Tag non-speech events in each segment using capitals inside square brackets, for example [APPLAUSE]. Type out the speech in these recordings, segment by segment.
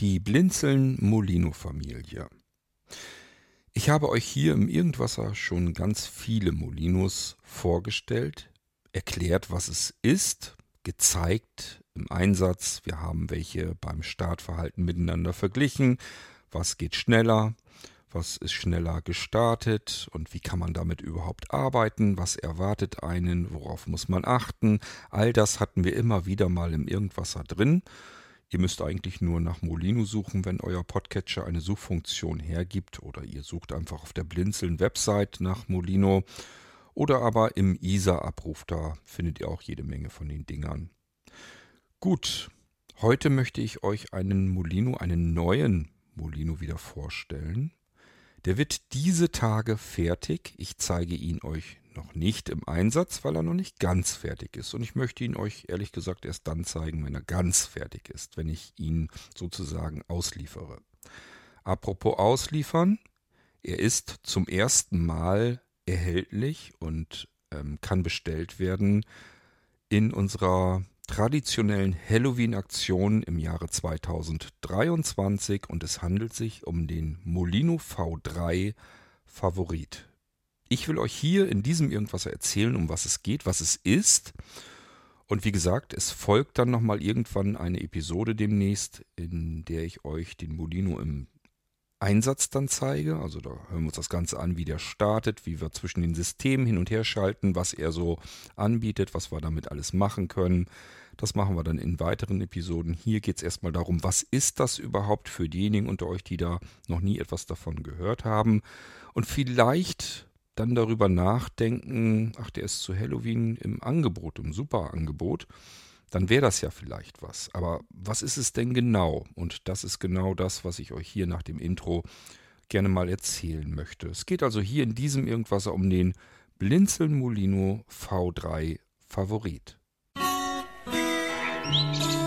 Die Blinzeln-Molino-Familie. Ich habe euch hier im Irgendwasser schon ganz viele Molinos vorgestellt, erklärt, was es ist, gezeigt im Einsatz. Wir haben welche beim Startverhalten miteinander verglichen. Was geht schneller? Was ist schneller gestartet? Und wie kann man damit überhaupt arbeiten? Was erwartet einen? Worauf muss man achten? All das hatten wir immer wieder mal im Irgendwasser drin. Ihr müsst eigentlich nur nach Molino suchen, wenn euer Podcatcher eine Suchfunktion hergibt oder ihr sucht einfach auf der Blinzeln-Website nach Molino oder aber im ISA-Abruf, da findet ihr auch jede Menge von den Dingern. Gut, heute möchte ich euch einen Molino, einen neuen Molino wieder vorstellen. Der wird diese Tage fertig. Ich zeige ihn euch noch nicht im Einsatz, weil er noch nicht ganz fertig ist. Und ich möchte ihn euch ehrlich gesagt erst dann zeigen, wenn er ganz fertig ist, wenn ich ihn sozusagen ausliefere. Apropos ausliefern, er ist zum ersten Mal erhältlich und ähm, kann bestellt werden in unserer traditionellen Halloween-Aktion im Jahre 2023 und es handelt sich um den Molino V3 Favorit. Ich will euch hier in diesem Irgendwas erzählen, um was es geht, was es ist. Und wie gesagt, es folgt dann nochmal irgendwann eine Episode demnächst, in der ich euch den Molino im Einsatz dann zeige. Also da hören wir uns das Ganze an, wie der startet, wie wir zwischen den Systemen hin und her schalten, was er so anbietet, was wir damit alles machen können. Das machen wir dann in weiteren Episoden. Hier geht es erstmal darum, was ist das überhaupt für diejenigen unter euch, die da noch nie etwas davon gehört haben. Und vielleicht dann darüber nachdenken, ach, der ist zu Halloween im Angebot, im Superangebot dann wäre das ja vielleicht was. Aber was ist es denn genau? Und das ist genau das, was ich euch hier nach dem Intro gerne mal erzählen möchte. Es geht also hier in diesem Irgendwas um den Blinzeln Molino V3 Favorit. Musik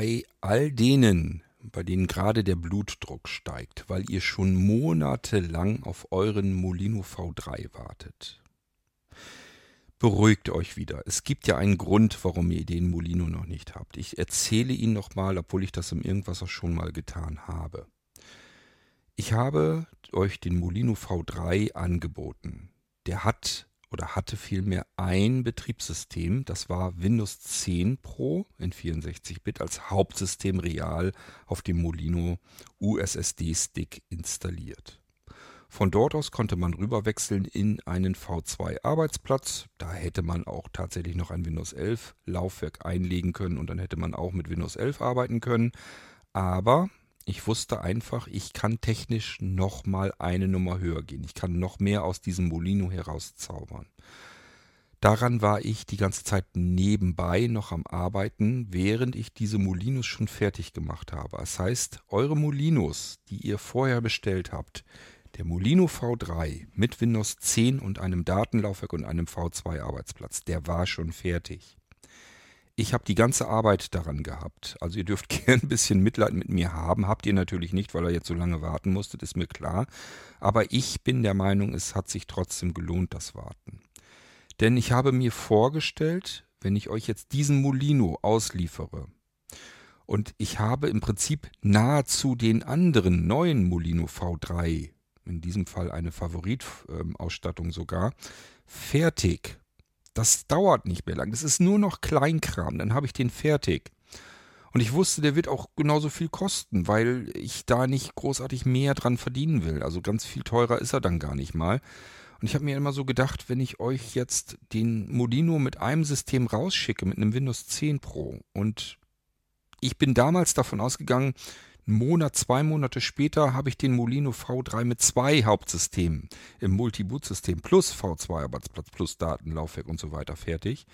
bei all denen, bei denen gerade der Blutdruck steigt, weil ihr schon monatelang auf euren Molino V3 wartet. Beruhigt euch wieder. Es gibt ja einen Grund, warum ihr den Molino noch nicht habt. Ich erzähle ihn nochmal, obwohl ich das im Irgendwas auch schon mal getan habe. Ich habe euch den Molino V3 angeboten. Der hat oder hatte vielmehr ein Betriebssystem, das war Windows 10 Pro in 64-Bit als Hauptsystem real auf dem Molino USSD-Stick installiert. Von dort aus konnte man rüberwechseln in einen V2-Arbeitsplatz. Da hätte man auch tatsächlich noch ein Windows 11 Laufwerk einlegen können und dann hätte man auch mit Windows 11 arbeiten können. Aber ich wusste einfach, ich kann technisch noch mal eine Nummer höher gehen. Ich kann noch mehr aus diesem Molino herauszaubern. Daran war ich die ganze Zeit nebenbei noch am Arbeiten, während ich diese Molinos schon fertig gemacht habe. Das heißt, eure Molinos, die ihr vorher bestellt habt, der Molino V3 mit Windows 10 und einem Datenlaufwerk und einem V2 Arbeitsplatz, der war schon fertig. Ich habe die ganze Arbeit daran gehabt. Also ihr dürft [LAUGHS] gern ein bisschen Mitleid mit mir haben. Habt ihr natürlich nicht, weil ihr jetzt so lange warten musstet, ist mir klar. Aber ich bin der Meinung, es hat sich trotzdem gelohnt, das Warten. Denn ich habe mir vorgestellt, wenn ich euch jetzt diesen Molino ausliefere, und ich habe im Prinzip nahezu den anderen neuen Molino V3, in diesem Fall eine Favoritausstattung sogar, fertig das dauert nicht mehr lang. Das ist nur noch Kleinkram. Dann habe ich den fertig. Und ich wusste, der wird auch genauso viel kosten, weil ich da nicht großartig mehr dran verdienen will. Also ganz viel teurer ist er dann gar nicht mal. Und ich habe mir immer so gedacht, wenn ich euch jetzt den Molino mit einem System rausschicke, mit einem Windows 10 Pro, und ich bin damals davon ausgegangen, einen Monat, zwei Monate später habe ich den Molino V3 mit zwei Hauptsystemen im Multi-Boot-System plus V2-Arbeitsplatz plus Datenlaufwerk und so weiter fertig.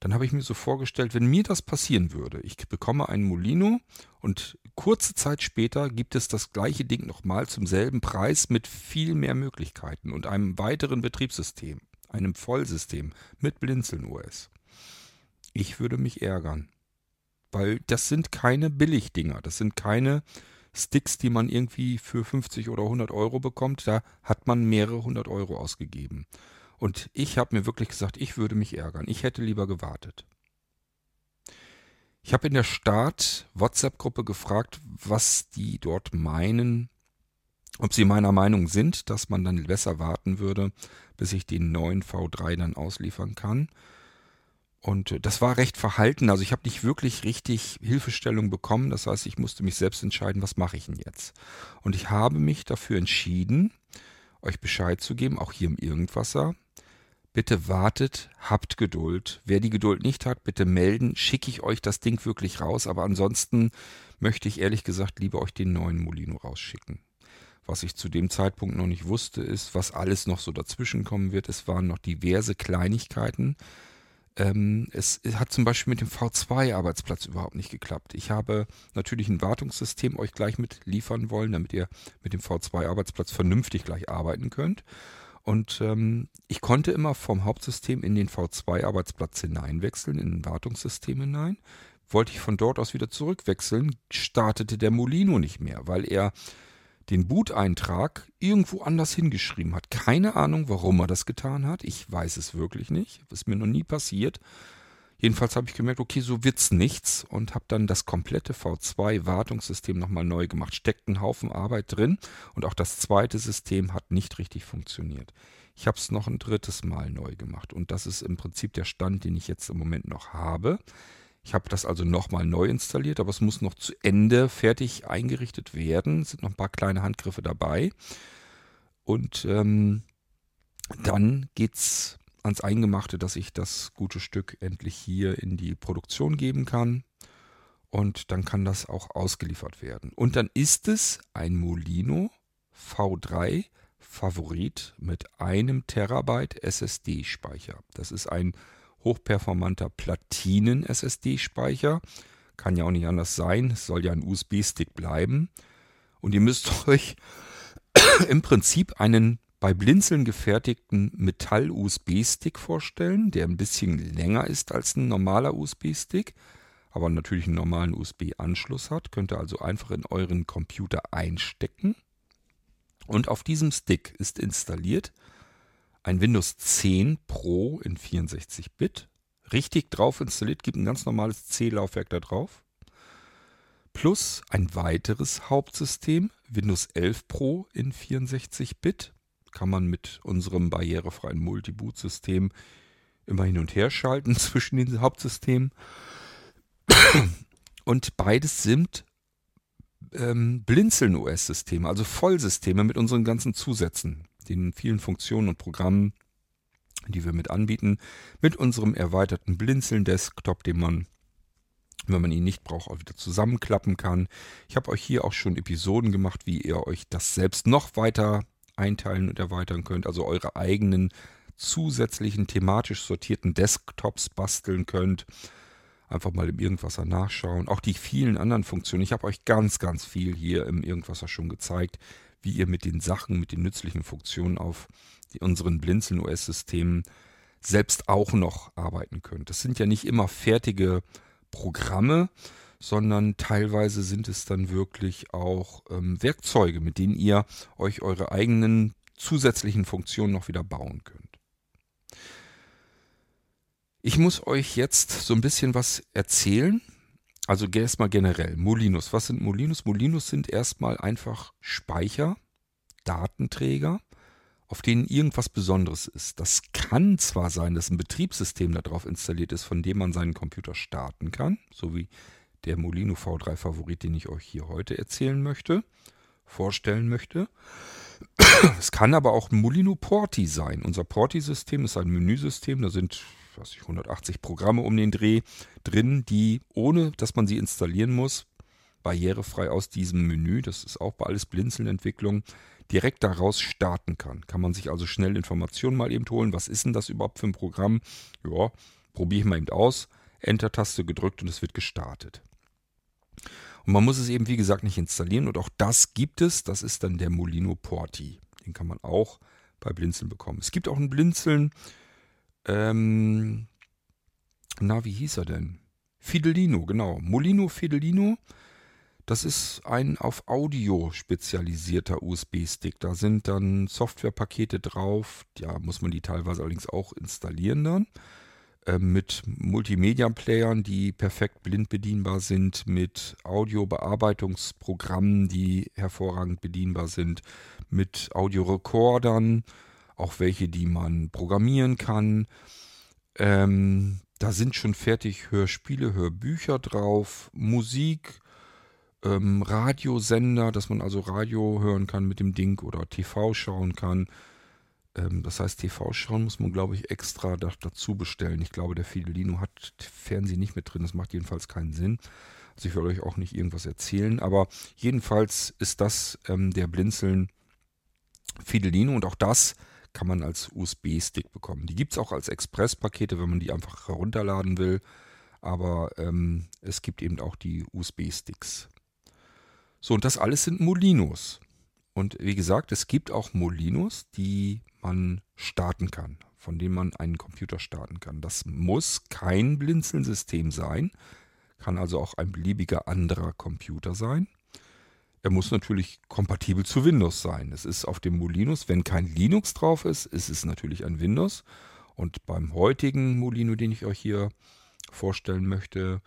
Dann habe ich mir so vorgestellt, wenn mir das passieren würde, ich bekomme einen Molino und kurze Zeit später gibt es das gleiche Ding nochmal zum selben Preis mit viel mehr Möglichkeiten und einem weiteren Betriebssystem, einem Vollsystem mit Blinzeln OS. Ich würde mich ärgern weil das sind keine Billigdinger. Das sind keine Sticks, die man irgendwie für 50 oder 100 Euro bekommt, da hat man mehrere hundert Euro ausgegeben. Und ich habe mir wirklich gesagt, ich würde mich ärgern. Ich hätte lieber gewartet. Ich habe in der Start-WhatsApp-Gruppe gefragt, was die dort meinen, ob sie meiner Meinung sind, dass man dann besser warten würde, bis ich den neuen V3 dann ausliefern kann. Und das war recht verhalten. Also ich habe nicht wirklich richtig Hilfestellung bekommen. Das heißt, ich musste mich selbst entscheiden, was mache ich denn jetzt. Und ich habe mich dafür entschieden, euch Bescheid zu geben, auch hier im Irgendwasser, Bitte wartet, habt Geduld. Wer die Geduld nicht hat, bitte melden. Schicke ich euch das Ding wirklich raus. Aber ansonsten möchte ich ehrlich gesagt lieber euch den neuen Molino rausschicken. Was ich zu dem Zeitpunkt noch nicht wusste, ist, was alles noch so dazwischen kommen wird. Es waren noch diverse Kleinigkeiten. Ähm, es hat zum Beispiel mit dem V2-Arbeitsplatz überhaupt nicht geklappt. Ich habe natürlich ein Wartungssystem euch gleich mit liefern wollen, damit ihr mit dem V2-Arbeitsplatz vernünftig gleich arbeiten könnt. Und ähm, ich konnte immer vom Hauptsystem in den V2-Arbeitsplatz hineinwechseln, in ein Wartungssystem hinein. Wollte ich von dort aus wieder zurückwechseln, startete der Molino nicht mehr, weil er den Boot-Eintrag irgendwo anders hingeschrieben hat. Keine Ahnung, warum er das getan hat. Ich weiß es wirklich nicht. Ist mir noch nie passiert. Jedenfalls habe ich gemerkt, okay, so wird's nichts und habe dann das komplette V2-Wartungssystem nochmal neu gemacht. Steckt ein Haufen Arbeit drin und auch das zweite System hat nicht richtig funktioniert. Ich habe es noch ein drittes Mal neu gemacht und das ist im Prinzip der Stand, den ich jetzt im Moment noch habe. Ich habe das also nochmal neu installiert, aber es muss noch zu Ende fertig eingerichtet werden. Es sind noch ein paar kleine Handgriffe dabei. Und ähm, dann geht's ans Eingemachte, dass ich das gute Stück endlich hier in die Produktion geben kann. Und dann kann das auch ausgeliefert werden. Und dann ist es ein Molino V3 Favorit mit einem Terabyte SSD-Speicher. Das ist ein hochperformanter Platinen-SSD-Speicher. Kann ja auch nicht anders sein. Es soll ja ein USB-Stick bleiben. Und ihr müsst [LAUGHS] euch im Prinzip einen bei Blinzeln gefertigten Metall-USB-Stick vorstellen, der ein bisschen länger ist als ein normaler USB-Stick, aber natürlich einen normalen USB-Anschluss hat. Könnt ihr also einfach in euren Computer einstecken. Und auf diesem Stick ist installiert ein Windows 10 Pro in 64-Bit. Richtig drauf installiert, gibt ein ganz normales C-Laufwerk da drauf. Plus ein weiteres Hauptsystem, Windows 11 Pro in 64-Bit kann man mit unserem barrierefreien Multiboot-System immer hin und her schalten [LAUGHS] zwischen den Hauptsystemen. Und beides sind ähm, Blinzeln-OS-Systeme, also Vollsysteme mit unseren ganzen Zusätzen, den vielen Funktionen und Programmen, die wir mit anbieten, mit unserem erweiterten Blinzeln-Desktop, den man, wenn man ihn nicht braucht, auch wieder zusammenklappen kann. Ich habe euch hier auch schon Episoden gemacht, wie ihr euch das selbst noch weiter einteilen und erweitern könnt, also eure eigenen zusätzlichen thematisch sortierten Desktops basteln könnt. Einfach mal im Irgendwasser nachschauen. Auch die vielen anderen Funktionen. Ich habe euch ganz, ganz viel hier im Irgendwasser schon gezeigt, wie ihr mit den Sachen, mit den nützlichen Funktionen auf unseren Blinzeln-OS-Systemen selbst auch noch arbeiten könnt. Das sind ja nicht immer fertige Programme, sondern teilweise sind es dann wirklich auch ähm, Werkzeuge, mit denen ihr euch eure eigenen zusätzlichen Funktionen noch wieder bauen könnt. Ich muss euch jetzt so ein bisschen was erzählen. Also erstmal generell. Molinos. Was sind Molinos? Molinos sind erstmal einfach Speicher, Datenträger, auf denen irgendwas Besonderes ist. Das kann zwar sein, dass ein Betriebssystem darauf installiert ist, von dem man seinen Computer starten kann, so wie der Molino V3 Favorit, den ich euch hier heute erzählen möchte, vorstellen möchte. Es kann aber auch ein Molino Porti sein. Unser Porti-System ist ein Menüsystem, da sind was ich, 180 Programme um den Dreh drin, die, ohne dass man sie installieren muss, barrierefrei aus diesem Menü, das ist auch bei alles Blinzeln-Entwicklung, direkt daraus starten kann. Kann man sich also schnell Informationen mal eben holen. Was ist denn das überhaupt für ein Programm? Ja, probiere ich mal eben aus. Enter-Taste gedrückt und es wird gestartet. Und man muss es eben, wie gesagt, nicht installieren. Und auch das gibt es. Das ist dann der Molino Porti. Den kann man auch bei Blinzeln bekommen. Es gibt auch einen Blinzeln. Ähm, na, wie hieß er denn? Fidelino, genau. Molino Fidelino. Das ist ein auf Audio spezialisierter USB-Stick. Da sind dann Softwarepakete drauf. Ja, muss man die teilweise allerdings auch installieren dann. Äh, mit Multimedia-Playern, die perfekt blind bedienbar sind, mit Audiobearbeitungsprogrammen, die hervorragend bedienbar sind, mit Audiorekordern, auch welche, die man programmieren kann. Ähm, da sind schon fertig Hörspiele, Hörbücher drauf, Musik, ähm, Radiosender, dass man also Radio hören kann mit dem Ding oder TV schauen kann. Ähm, das heißt, TV schauen muss man, glaube ich, extra da, dazu bestellen. Ich glaube, der Fidelino hat Fernsehen nicht mit drin. Das macht jedenfalls keinen Sinn. Also ich will euch auch nicht irgendwas erzählen. Aber jedenfalls ist das ähm, der Blinzeln Fidelino und auch das kann man als USB-Stick bekommen. Die gibt es auch als Express-Pakete, wenn man die einfach herunterladen will. Aber ähm, es gibt eben auch die USB-Sticks. So, und das alles sind Molinos. Und wie gesagt, es gibt auch Molinos, die man starten kann, von denen man einen Computer starten kann. Das muss kein Blinzeln-System sein, kann also auch ein beliebiger anderer Computer sein. Er muss natürlich kompatibel zu Windows sein. Es ist auf dem Molinos, wenn kein Linux drauf ist, ist es natürlich ein Windows. Und beim heutigen Molino, den ich euch hier vorstellen möchte,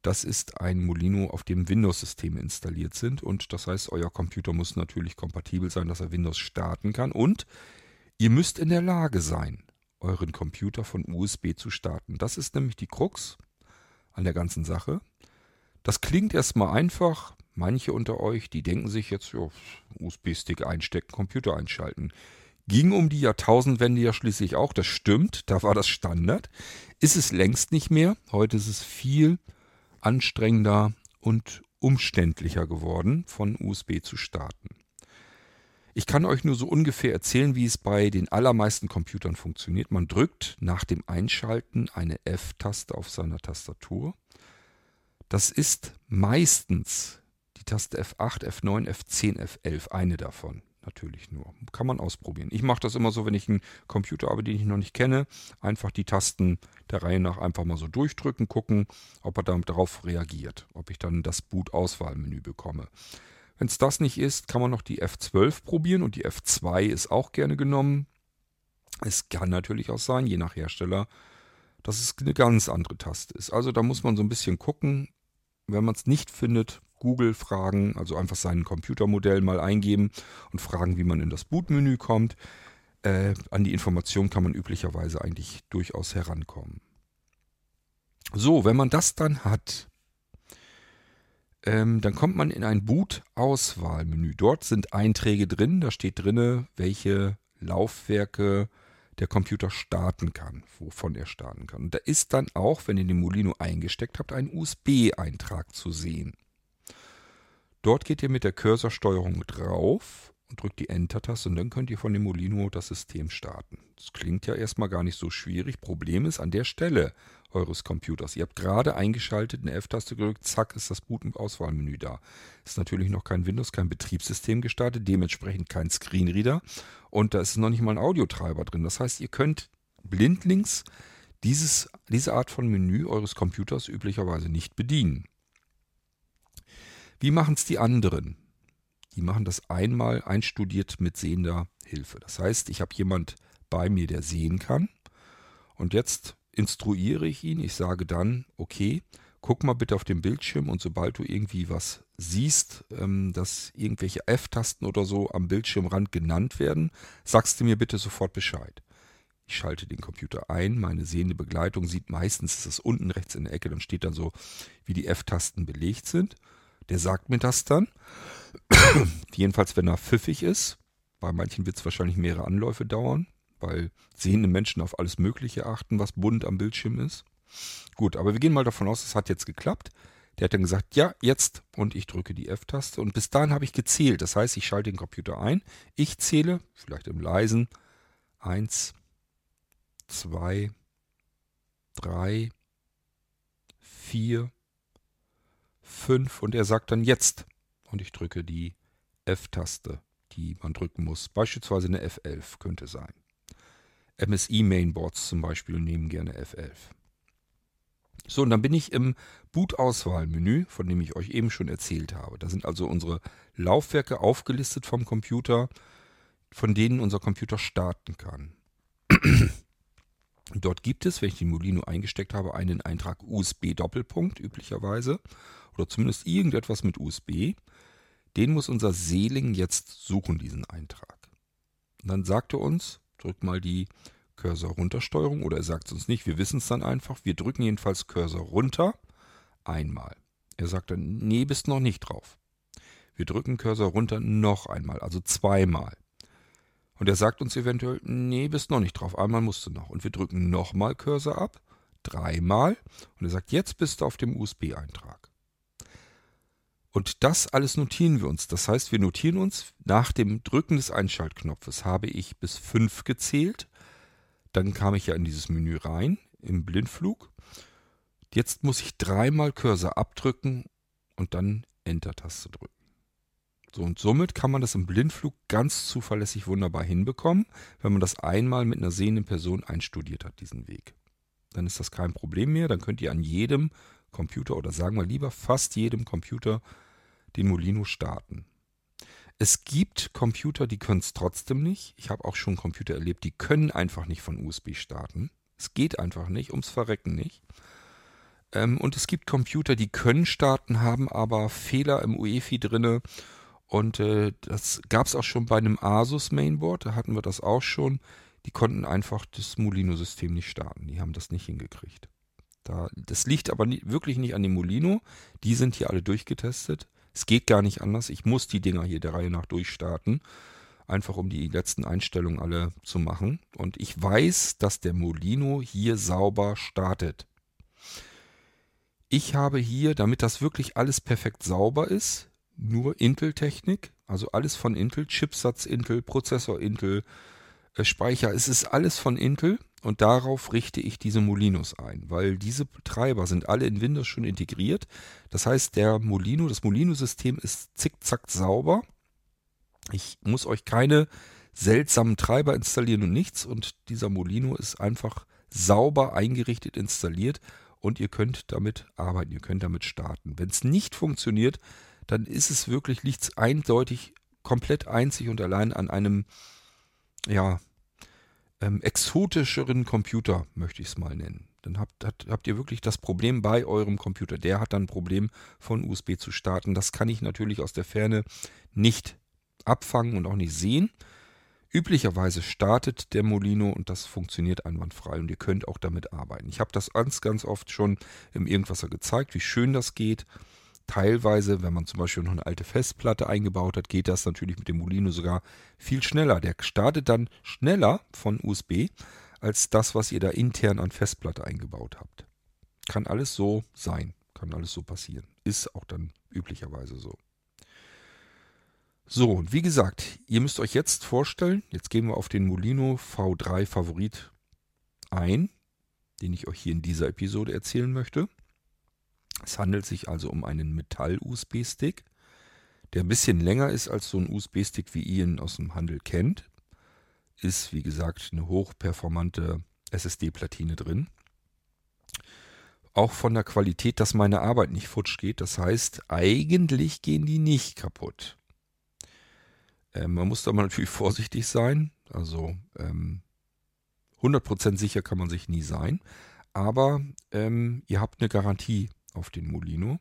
das ist ein Molino, auf dem Windows-Systeme installiert sind. Und das heißt, euer Computer muss natürlich kompatibel sein, dass er Windows starten kann. Und Ihr müsst in der Lage sein, euren Computer von USB zu starten. Das ist nämlich die Krux an der ganzen Sache. Das klingt erstmal einfach. Manche unter euch, die denken sich jetzt, ja, USB-Stick einstecken, Computer einschalten. Ging um die Jahrtausendwende ja schließlich auch, das stimmt, da war das Standard. Ist es längst nicht mehr. Heute ist es viel anstrengender und umständlicher geworden, von USB zu starten. Ich kann euch nur so ungefähr erzählen, wie es bei den allermeisten Computern funktioniert. Man drückt nach dem Einschalten eine F-Taste auf seiner Tastatur. Das ist meistens Taste F8, F9, F10, F11, eine davon natürlich nur. Kann man ausprobieren. Ich mache das immer so, wenn ich einen Computer habe, den ich noch nicht kenne, einfach die Tasten der Reihe nach einfach mal so durchdrücken, gucken, ob er darauf reagiert, ob ich dann das Boot-Auswahlmenü bekomme. Wenn es das nicht ist, kann man noch die F12 probieren und die F2 ist auch gerne genommen. Es kann natürlich auch sein, je nach Hersteller, dass es eine ganz andere Taste ist. Also da muss man so ein bisschen gucken. Wenn man es nicht findet, Google fragen, also einfach sein Computermodell mal eingeben und fragen, wie man in das Bootmenü kommt. Äh, an die Information kann man üblicherweise eigentlich durchaus herankommen. So, wenn man das dann hat, ähm, dann kommt man in ein Boot-Auswahlmenü. Dort sind Einträge drin. Da steht drin, welche Laufwerke der Computer starten kann, wovon er starten kann. Und da ist dann auch, wenn ihr den Molino eingesteckt habt, ein USB-Eintrag zu sehen. Dort geht ihr mit der Cursorsteuerung drauf und drückt die Enter-Taste und dann könnt ihr von dem Molino das System starten. Das klingt ja erstmal gar nicht so schwierig. Problem ist an der Stelle eures Computers. Ihr habt gerade eingeschaltet, eine F-Taste gedrückt, zack, ist das Boot- und Auswahlmenü da. Ist natürlich noch kein Windows, kein Betriebssystem gestartet, dementsprechend kein Screenreader und da ist noch nicht mal ein Audiotreiber drin. Das heißt, ihr könnt blindlings dieses, diese Art von Menü eures Computers üblicherweise nicht bedienen. Wie machen es die anderen? Die machen das einmal einstudiert mit sehender Hilfe. Das heißt, ich habe jemand bei mir, der sehen kann. Und jetzt instruiere ich ihn. Ich sage dann, okay, guck mal bitte auf den Bildschirm und sobald du irgendwie was siehst, ähm, dass irgendwelche F-Tasten oder so am Bildschirmrand genannt werden, sagst du mir bitte sofort Bescheid. Ich schalte den Computer ein, meine sehende Begleitung sieht meistens, ist es unten rechts in der Ecke, dann steht dann so, wie die F-Tasten belegt sind. Der sagt mir das dann. [CLEARS THROAT] Jedenfalls, wenn er pfiffig ist. Bei manchen wird es wahrscheinlich mehrere Anläufe dauern weil sehende Menschen auf alles Mögliche achten, was bunt am Bildschirm ist. Gut, aber wir gehen mal davon aus, es hat jetzt geklappt. Der hat dann gesagt, ja, jetzt. Und ich drücke die F-Taste. Und bis dahin habe ich gezählt. Das heißt, ich schalte den Computer ein. Ich zähle, vielleicht im leisen, eins, zwei, drei, vier, fünf. Und er sagt dann jetzt. Und ich drücke die F-Taste, die man drücken muss. Beispielsweise eine F11 könnte sein. MSI Mainboards zum Beispiel nehmen gerne F11. So, und dann bin ich im Boot-Auswahlmenü, von dem ich euch eben schon erzählt habe. Da sind also unsere Laufwerke aufgelistet vom Computer, von denen unser Computer starten kann. Dort gibt es, wenn ich den Molino eingesteckt habe, einen Eintrag USB-Doppelpunkt üblicherweise oder zumindest irgendetwas mit USB. Den muss unser Seeling jetzt suchen, diesen Eintrag. Und dann sagt er uns, drückt mal die Cursor runtersteuerung oder er sagt es uns nicht, wir wissen es dann einfach. Wir drücken jedenfalls Cursor runter einmal. Er sagt dann, nee, bist noch nicht drauf. Wir drücken Cursor runter noch einmal, also zweimal. Und er sagt uns eventuell, nee, bist noch nicht drauf, einmal musst du noch. Und wir drücken nochmal Cursor ab, dreimal. Und er sagt, jetzt bist du auf dem USB-Eintrag. Und das alles notieren wir uns. Das heißt, wir notieren uns, nach dem Drücken des Einschaltknopfes habe ich bis 5 gezählt. Dann kam ich ja in dieses Menü rein, im Blindflug. Jetzt muss ich dreimal Cursor abdrücken und dann Enter-Taste drücken. So, und somit kann man das im Blindflug ganz zuverlässig wunderbar hinbekommen, wenn man das einmal mit einer sehenden Person einstudiert hat, diesen Weg. Dann ist das kein Problem mehr, dann könnt ihr an jedem Computer oder sagen wir lieber fast jedem Computer den Molino starten. Es gibt Computer, die können es trotzdem nicht. Ich habe auch schon Computer erlebt, die können einfach nicht von USB starten. Es geht einfach nicht, ums Verrecken nicht. Ähm, und es gibt Computer, die können starten, haben aber Fehler im UEFI drinne und äh, das gab es auch schon bei einem Asus Mainboard, da hatten wir das auch schon. Die konnten einfach das Molino-System nicht starten. Die haben das nicht hingekriegt. Da, das liegt aber nie, wirklich nicht an dem Molino. Die sind hier alle durchgetestet. Es geht gar nicht anders. Ich muss die Dinger hier der Reihe nach durchstarten. Einfach um die letzten Einstellungen alle zu machen. Und ich weiß, dass der Molino hier sauber startet. Ich habe hier, damit das wirklich alles perfekt sauber ist, nur Intel-Technik, also alles von Intel, Chipsatz Intel, Prozessor Intel, äh, Speicher, es ist alles von Intel und darauf richte ich diese Molinos ein, weil diese Treiber sind alle in Windows schon integriert. Das heißt, der Molino, das Molino-System ist zickzack sauber. Ich muss euch keine seltsamen Treiber installieren und nichts und dieser Molino ist einfach sauber eingerichtet installiert und ihr könnt damit arbeiten, ihr könnt damit starten. Wenn es nicht funktioniert, dann ist es wirklich, liegt eindeutig komplett einzig und allein an einem, ja, ähm, exotischeren Computer, möchte ich es mal nennen. Dann habt, habt, habt ihr wirklich das Problem bei eurem Computer. Der hat dann ein Problem, von USB zu starten. Das kann ich natürlich aus der Ferne nicht abfangen und auch nicht sehen. Üblicherweise startet der Molino und das funktioniert einwandfrei und ihr könnt auch damit arbeiten. Ich habe das ganz, ganz oft schon im Irgendwasser gezeigt, wie schön das geht. Teilweise, wenn man zum Beispiel noch eine alte Festplatte eingebaut hat, geht das natürlich mit dem Molino sogar viel schneller. Der startet dann schneller von USB als das, was ihr da intern an Festplatte eingebaut habt. Kann alles so sein, kann alles so passieren. Ist auch dann üblicherweise so. So, und wie gesagt, ihr müsst euch jetzt vorstellen, jetzt gehen wir auf den Molino V3 Favorit ein, den ich euch hier in dieser Episode erzählen möchte. Es handelt sich also um einen Metall-USB-Stick, der ein bisschen länger ist als so ein USB-Stick, wie ihr ihn aus dem Handel kennt. Ist, wie gesagt, eine hochperformante SSD-Platine drin. Auch von der Qualität, dass meine Arbeit nicht futsch geht. Das heißt, eigentlich gehen die nicht kaputt. Ähm, man muss da mal natürlich [LAUGHS] vorsichtig sein. Also ähm, 100% sicher kann man sich nie sein. Aber ähm, ihr habt eine Garantie auf den Molino.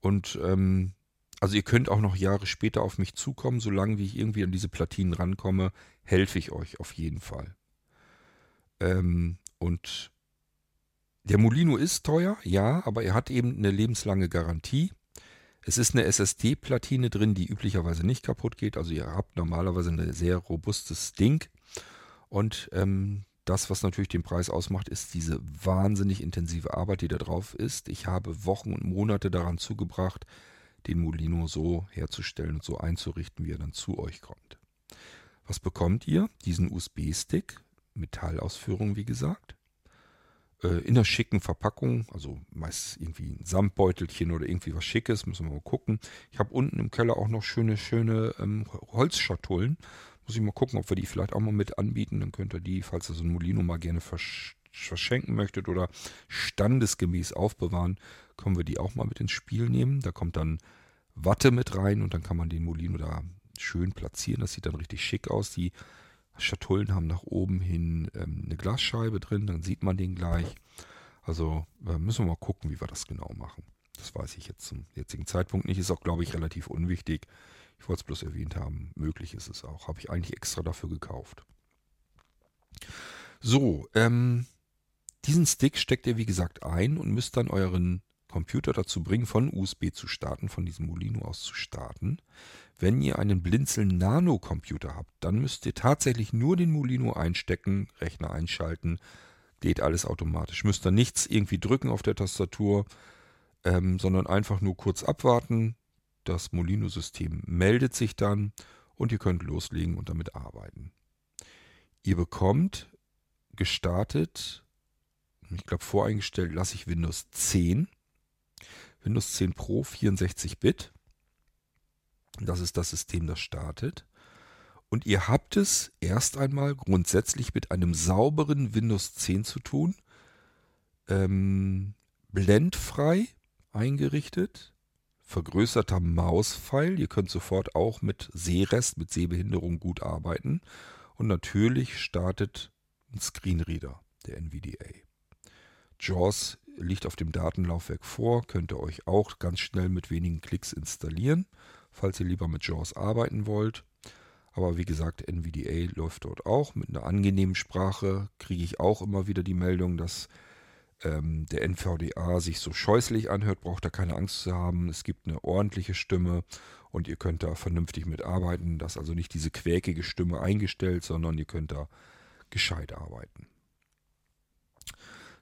Und ähm, also ihr könnt auch noch Jahre später auf mich zukommen, solange wie ich irgendwie an diese Platinen rankomme, helfe ich euch auf jeden Fall. Ähm, und der Molino ist teuer, ja, aber er hat eben eine lebenslange Garantie. Es ist eine SSD-Platine drin, die üblicherweise nicht kaputt geht. Also ihr habt normalerweise ein sehr robustes Ding. Und ähm, das, was natürlich den Preis ausmacht, ist diese wahnsinnig intensive Arbeit, die da drauf ist. Ich habe Wochen und Monate daran zugebracht, den Molino so herzustellen und so einzurichten, wie er dann zu euch kommt. Was bekommt ihr? Diesen USB-Stick, Metallausführung, wie gesagt, äh, in einer schicken Verpackung, also meist irgendwie ein Samtbeutelchen oder irgendwie was Schickes, müssen wir mal gucken. Ich habe unten im Keller auch noch schöne, schöne ähm, Holzschatullen, muss ich mal gucken, ob wir die vielleicht auch mal mit anbieten. Dann könnt ihr die, falls ihr so ein Molino mal gerne verschenken möchtet oder standesgemäß aufbewahren, können wir die auch mal mit ins Spiel nehmen. Da kommt dann Watte mit rein und dann kann man den Molino da schön platzieren. Das sieht dann richtig schick aus. Die Schatullen haben nach oben hin ähm, eine Glasscheibe drin, dann sieht man den gleich. Also äh, müssen wir mal gucken, wie wir das genau machen. Das weiß ich jetzt zum jetzigen Zeitpunkt nicht. Ist auch, glaube ich, relativ unwichtig. Ich wollte es bloß erwähnt haben. Möglich ist es auch. Habe ich eigentlich extra dafür gekauft. So, ähm, diesen Stick steckt ihr wie gesagt ein und müsst dann euren Computer dazu bringen, von USB zu starten, von diesem Molino aus zu starten. Wenn ihr einen Blinzeln Nano Computer habt, dann müsst ihr tatsächlich nur den Molino einstecken, Rechner einschalten, geht alles automatisch. Müsst dann nichts irgendwie drücken auf der Tastatur, ähm, sondern einfach nur kurz abwarten. Das Molino-System meldet sich dann und ihr könnt loslegen und damit arbeiten. Ihr bekommt gestartet, ich glaube voreingestellt lasse ich Windows 10. Windows 10 Pro 64-Bit. Das ist das System, das startet. Und ihr habt es erst einmal grundsätzlich mit einem sauberen Windows 10 zu tun. Ähm, blendfrei eingerichtet. Vergrößerter Mauspfeil. Ihr könnt sofort auch mit Sehrest, mit Sehbehinderung gut arbeiten. Und natürlich startet ein Screenreader der NVDA. JAWS liegt auf dem Datenlaufwerk vor, könnt ihr euch auch ganz schnell mit wenigen Klicks installieren, falls ihr lieber mit JAWS arbeiten wollt. Aber wie gesagt, NVDA läuft dort auch mit einer angenehmen Sprache. Kriege ich auch immer wieder die Meldung, dass ähm, der NVDA sich so scheußlich anhört, braucht da keine Angst zu haben. Es gibt eine ordentliche Stimme und ihr könnt da vernünftig mitarbeiten. Das ist also nicht diese quäkige Stimme eingestellt, sondern ihr könnt da gescheit arbeiten.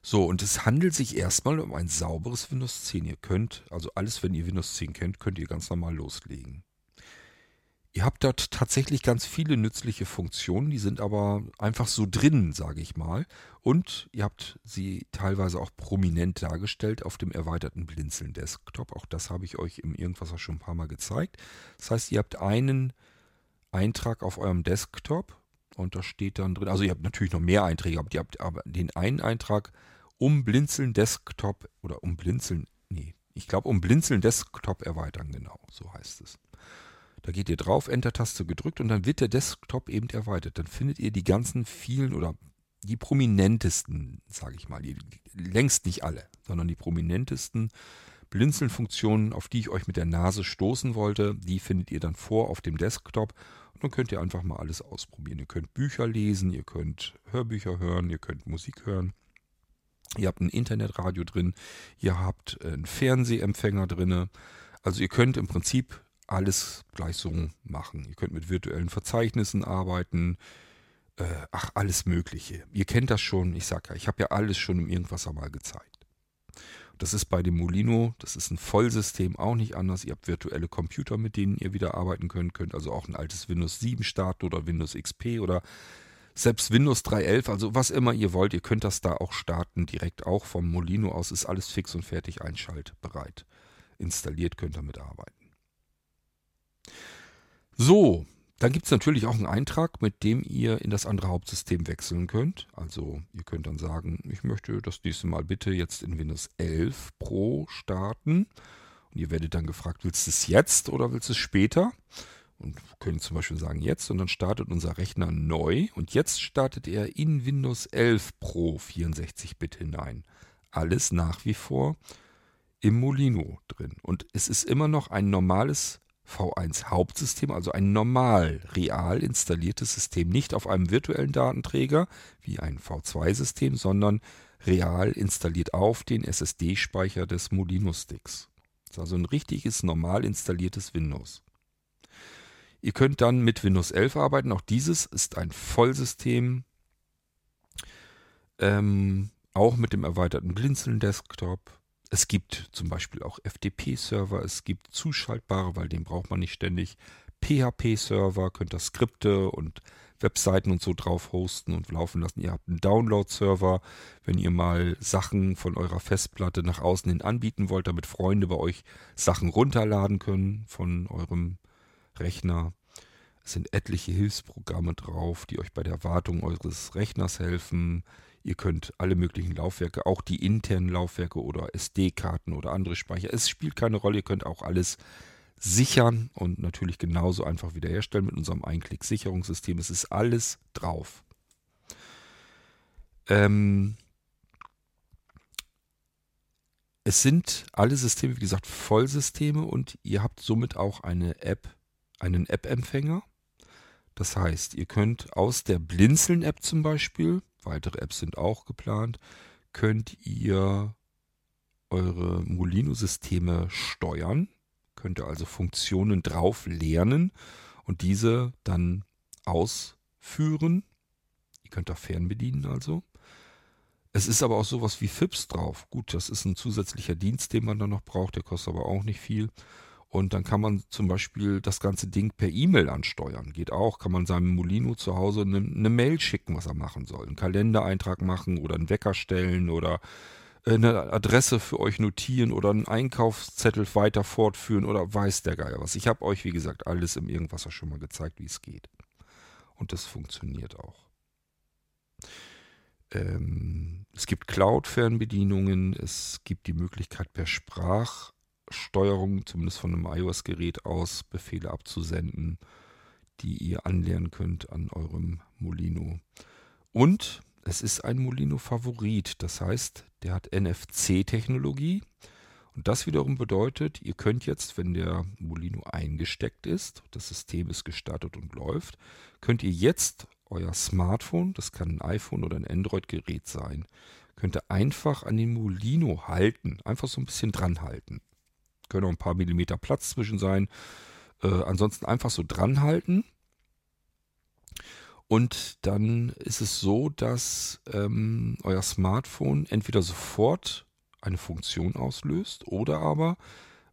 So, und es handelt sich erstmal um ein sauberes Windows 10. Ihr könnt, also alles, wenn ihr Windows 10 kennt, könnt ihr ganz normal loslegen. Ihr habt dort tatsächlich ganz viele nützliche Funktionen, die sind aber einfach so drin, sage ich mal. Und ihr habt sie teilweise auch prominent dargestellt auf dem erweiterten Blinzeln Desktop. Auch das habe ich euch im Irgendwas schon ein paar Mal gezeigt. Das heißt, ihr habt einen Eintrag auf eurem Desktop und da steht dann drin, also ihr habt natürlich noch mehr Einträge, aber ihr habt aber den einen Eintrag um Blinzeln Desktop oder um Blinzeln, nee, ich glaube um Blinzeln Desktop erweitern, genau, so heißt es. Da geht ihr drauf, Enter-Taste gedrückt und dann wird der Desktop eben erweitert. Dann findet ihr die ganzen vielen oder die prominentesten, sage ich mal, die, längst nicht alle, sondern die prominentesten Blinzeln-Funktionen, auf die ich euch mit der Nase stoßen wollte, die findet ihr dann vor auf dem Desktop und dann könnt ihr einfach mal alles ausprobieren. Ihr könnt Bücher lesen, ihr könnt Hörbücher hören, ihr könnt Musik hören. Ihr habt ein Internetradio drin, ihr habt einen Fernsehempfänger drin. Also ihr könnt im Prinzip alles gleich so machen. Ihr könnt mit virtuellen Verzeichnissen arbeiten. Äh, ach, alles Mögliche. Ihr kennt das schon. Ich sage ja, ich habe ja alles schon im Irgendwas einmal gezeigt. Das ist bei dem Molino, das ist ein Vollsystem, auch nicht anders. Ihr habt virtuelle Computer, mit denen ihr wieder arbeiten könnt. Könnt also auch ein altes Windows 7 starten oder Windows XP oder selbst Windows 3.11, also was immer ihr wollt, ihr könnt das da auch starten, direkt auch vom Molino aus, ist alles fix und fertig einschaltbereit. Installiert könnt ihr damit arbeiten. So, dann gibt es natürlich auch einen Eintrag, mit dem ihr in das andere Hauptsystem wechseln könnt. Also ihr könnt dann sagen, ich möchte das nächste Mal bitte jetzt in Windows 11 Pro starten. Und ihr werdet dann gefragt, willst du es jetzt oder willst du es später? und können zum Beispiel sagen jetzt und dann startet unser Rechner neu und jetzt startet er in Windows 11 Pro 64-Bit hinein. Alles nach wie vor im Molino drin und es ist immer noch ein normales V1 Hauptsystem, also ein normal real installiertes System, nicht auf einem virtuellen Datenträger wie ein V2-System, sondern real installiert auf den SSD-Speicher des Molino Sticks. Das ist also ein richtiges normal installiertes Windows. Ihr könnt dann mit Windows 11 arbeiten. Auch dieses ist ein Vollsystem. Ähm, auch mit dem erweiterten Blinzeln-Desktop. Es gibt zum Beispiel auch FTP-Server, es gibt zuschaltbare, weil den braucht man nicht ständig. PHP-Server, könnt ihr Skripte und Webseiten und so drauf hosten und laufen lassen. Ihr habt einen Download-Server, wenn ihr mal Sachen von eurer Festplatte nach außen hin anbieten wollt, damit Freunde bei euch Sachen runterladen können von eurem Rechner. Es sind etliche Hilfsprogramme drauf, die euch bei der Wartung eures Rechners helfen. Ihr könnt alle möglichen Laufwerke, auch die internen Laufwerke oder SD-Karten oder andere Speicher. Es spielt keine Rolle, ihr könnt auch alles sichern und natürlich genauso einfach wiederherstellen mit unserem Einklick-Sicherungssystem. Es ist alles drauf. Ähm, es sind alle Systeme, wie gesagt, Vollsysteme und ihr habt somit auch eine App, einen App-Empfänger. Das heißt, ihr könnt aus der Blinzeln-App zum Beispiel weitere Apps sind auch geplant, könnt ihr eure Molino-Systeme steuern, könnt ihr also Funktionen drauf lernen und diese dann ausführen. Ihr könnt da fernbedienen also. Es ist aber auch sowas wie FIPS drauf. Gut, das ist ein zusätzlicher Dienst, den man dann noch braucht, der kostet aber auch nicht viel. Und dann kann man zum Beispiel das ganze Ding per E-Mail ansteuern. Geht auch. Kann man seinem Molino zu Hause eine, eine Mail schicken, was er machen soll. Einen Kalendereintrag machen oder einen Wecker stellen oder äh, eine Adresse für euch notieren oder einen Einkaufszettel weiter fortführen oder weiß der Geier was. Ich habe euch, wie gesagt, alles im Irgendwasser schon mal gezeigt, wie es geht. Und das funktioniert auch. Ähm, es gibt Cloud-Fernbedienungen, es gibt die Möglichkeit per Sprach Steuerung, zumindest von einem iOS-Gerät aus, Befehle abzusenden, die ihr anlernen könnt an eurem Molino. Und es ist ein Molino-Favorit, das heißt, der hat NFC-Technologie. Und das wiederum bedeutet, ihr könnt jetzt, wenn der Molino eingesteckt ist, das System ist gestartet und läuft, könnt ihr jetzt euer Smartphone, das kann ein iPhone oder ein Android-Gerät sein, könnt ihr einfach an den Molino halten, einfach so ein bisschen dran halten können auch ein paar Millimeter Platz zwischen sein. Äh, ansonsten einfach so dran halten. Und dann ist es so, dass ähm, euer Smartphone entweder sofort eine Funktion auslöst oder aber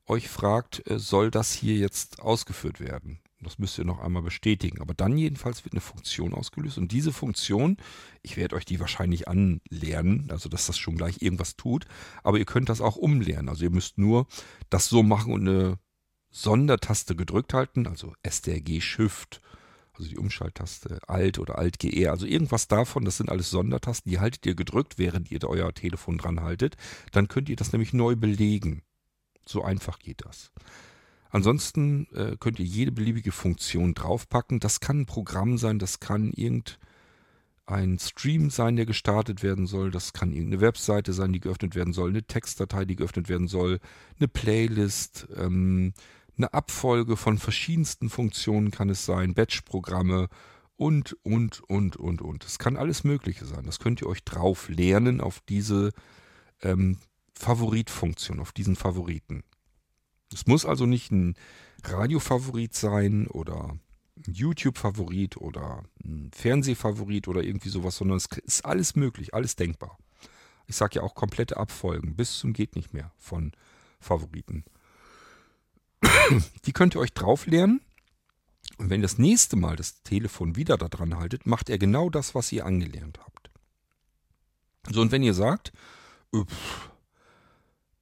euch fragt, äh, soll das hier jetzt ausgeführt werden? Das müsst ihr noch einmal bestätigen. Aber dann jedenfalls wird eine Funktion ausgelöst. Und diese Funktion, ich werde euch die wahrscheinlich anlernen, also dass das schon gleich irgendwas tut. Aber ihr könnt das auch umlernen. Also ihr müsst nur das so machen und eine Sondertaste gedrückt halten, also STRG Shift, also die Umschalttaste Alt oder Alt GR, also irgendwas davon, das sind alles Sondertasten, die haltet ihr gedrückt, während ihr euer Telefon dran haltet. Dann könnt ihr das nämlich neu belegen. So einfach geht das. Ansonsten äh, könnt ihr jede beliebige Funktion draufpacken. Das kann ein Programm sein, das kann irgendein Stream sein, der gestartet werden soll. Das kann irgendeine Webseite sein, die geöffnet werden soll, eine Textdatei, die geöffnet werden soll, eine Playlist, ähm, eine Abfolge von verschiedensten Funktionen kann es sein, Batch-Programme und, und, und, und, und. Es kann alles Mögliche sein. Das könnt ihr euch drauf lernen auf diese ähm, Favoritfunktion, auf diesen Favoriten. Es muss also nicht ein Radiofavorit sein oder ein YouTube-Favorit oder ein Fernsehfavorit oder irgendwie sowas, sondern es ist alles möglich, alles denkbar. Ich sage ja auch komplette Abfolgen bis zum geht nicht mehr von Favoriten. Die könnt ihr euch drauf lernen. Und wenn ihr das nächste Mal das Telefon wieder da dran haltet, macht er genau das, was ihr angelernt habt. So, und wenn ihr sagt, pff,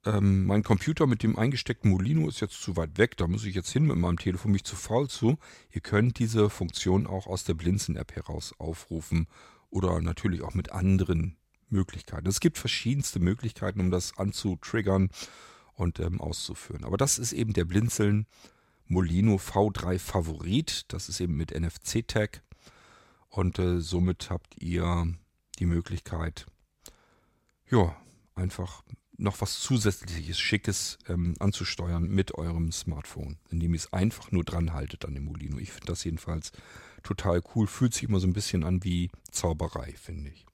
ähm, mein Computer mit dem eingesteckten Molino ist jetzt zu weit weg, da muss ich jetzt hin mit meinem Telefon, mich zu faul zu. Ihr könnt diese Funktion auch aus der Blinzen-App heraus aufrufen oder natürlich auch mit anderen Möglichkeiten. Es gibt verschiedenste Möglichkeiten, um das anzutriggern und ähm, auszuführen. Aber das ist eben der Blinzeln Molino V3 Favorit. Das ist eben mit NFC-Tag und äh, somit habt ihr die Möglichkeit, ja, einfach noch was zusätzliches, Schickes ähm, anzusteuern mit eurem Smartphone, indem ihr es einfach nur dran haltet an dem Molino. Ich finde das jedenfalls total cool. Fühlt sich immer so ein bisschen an wie Zauberei, finde ich.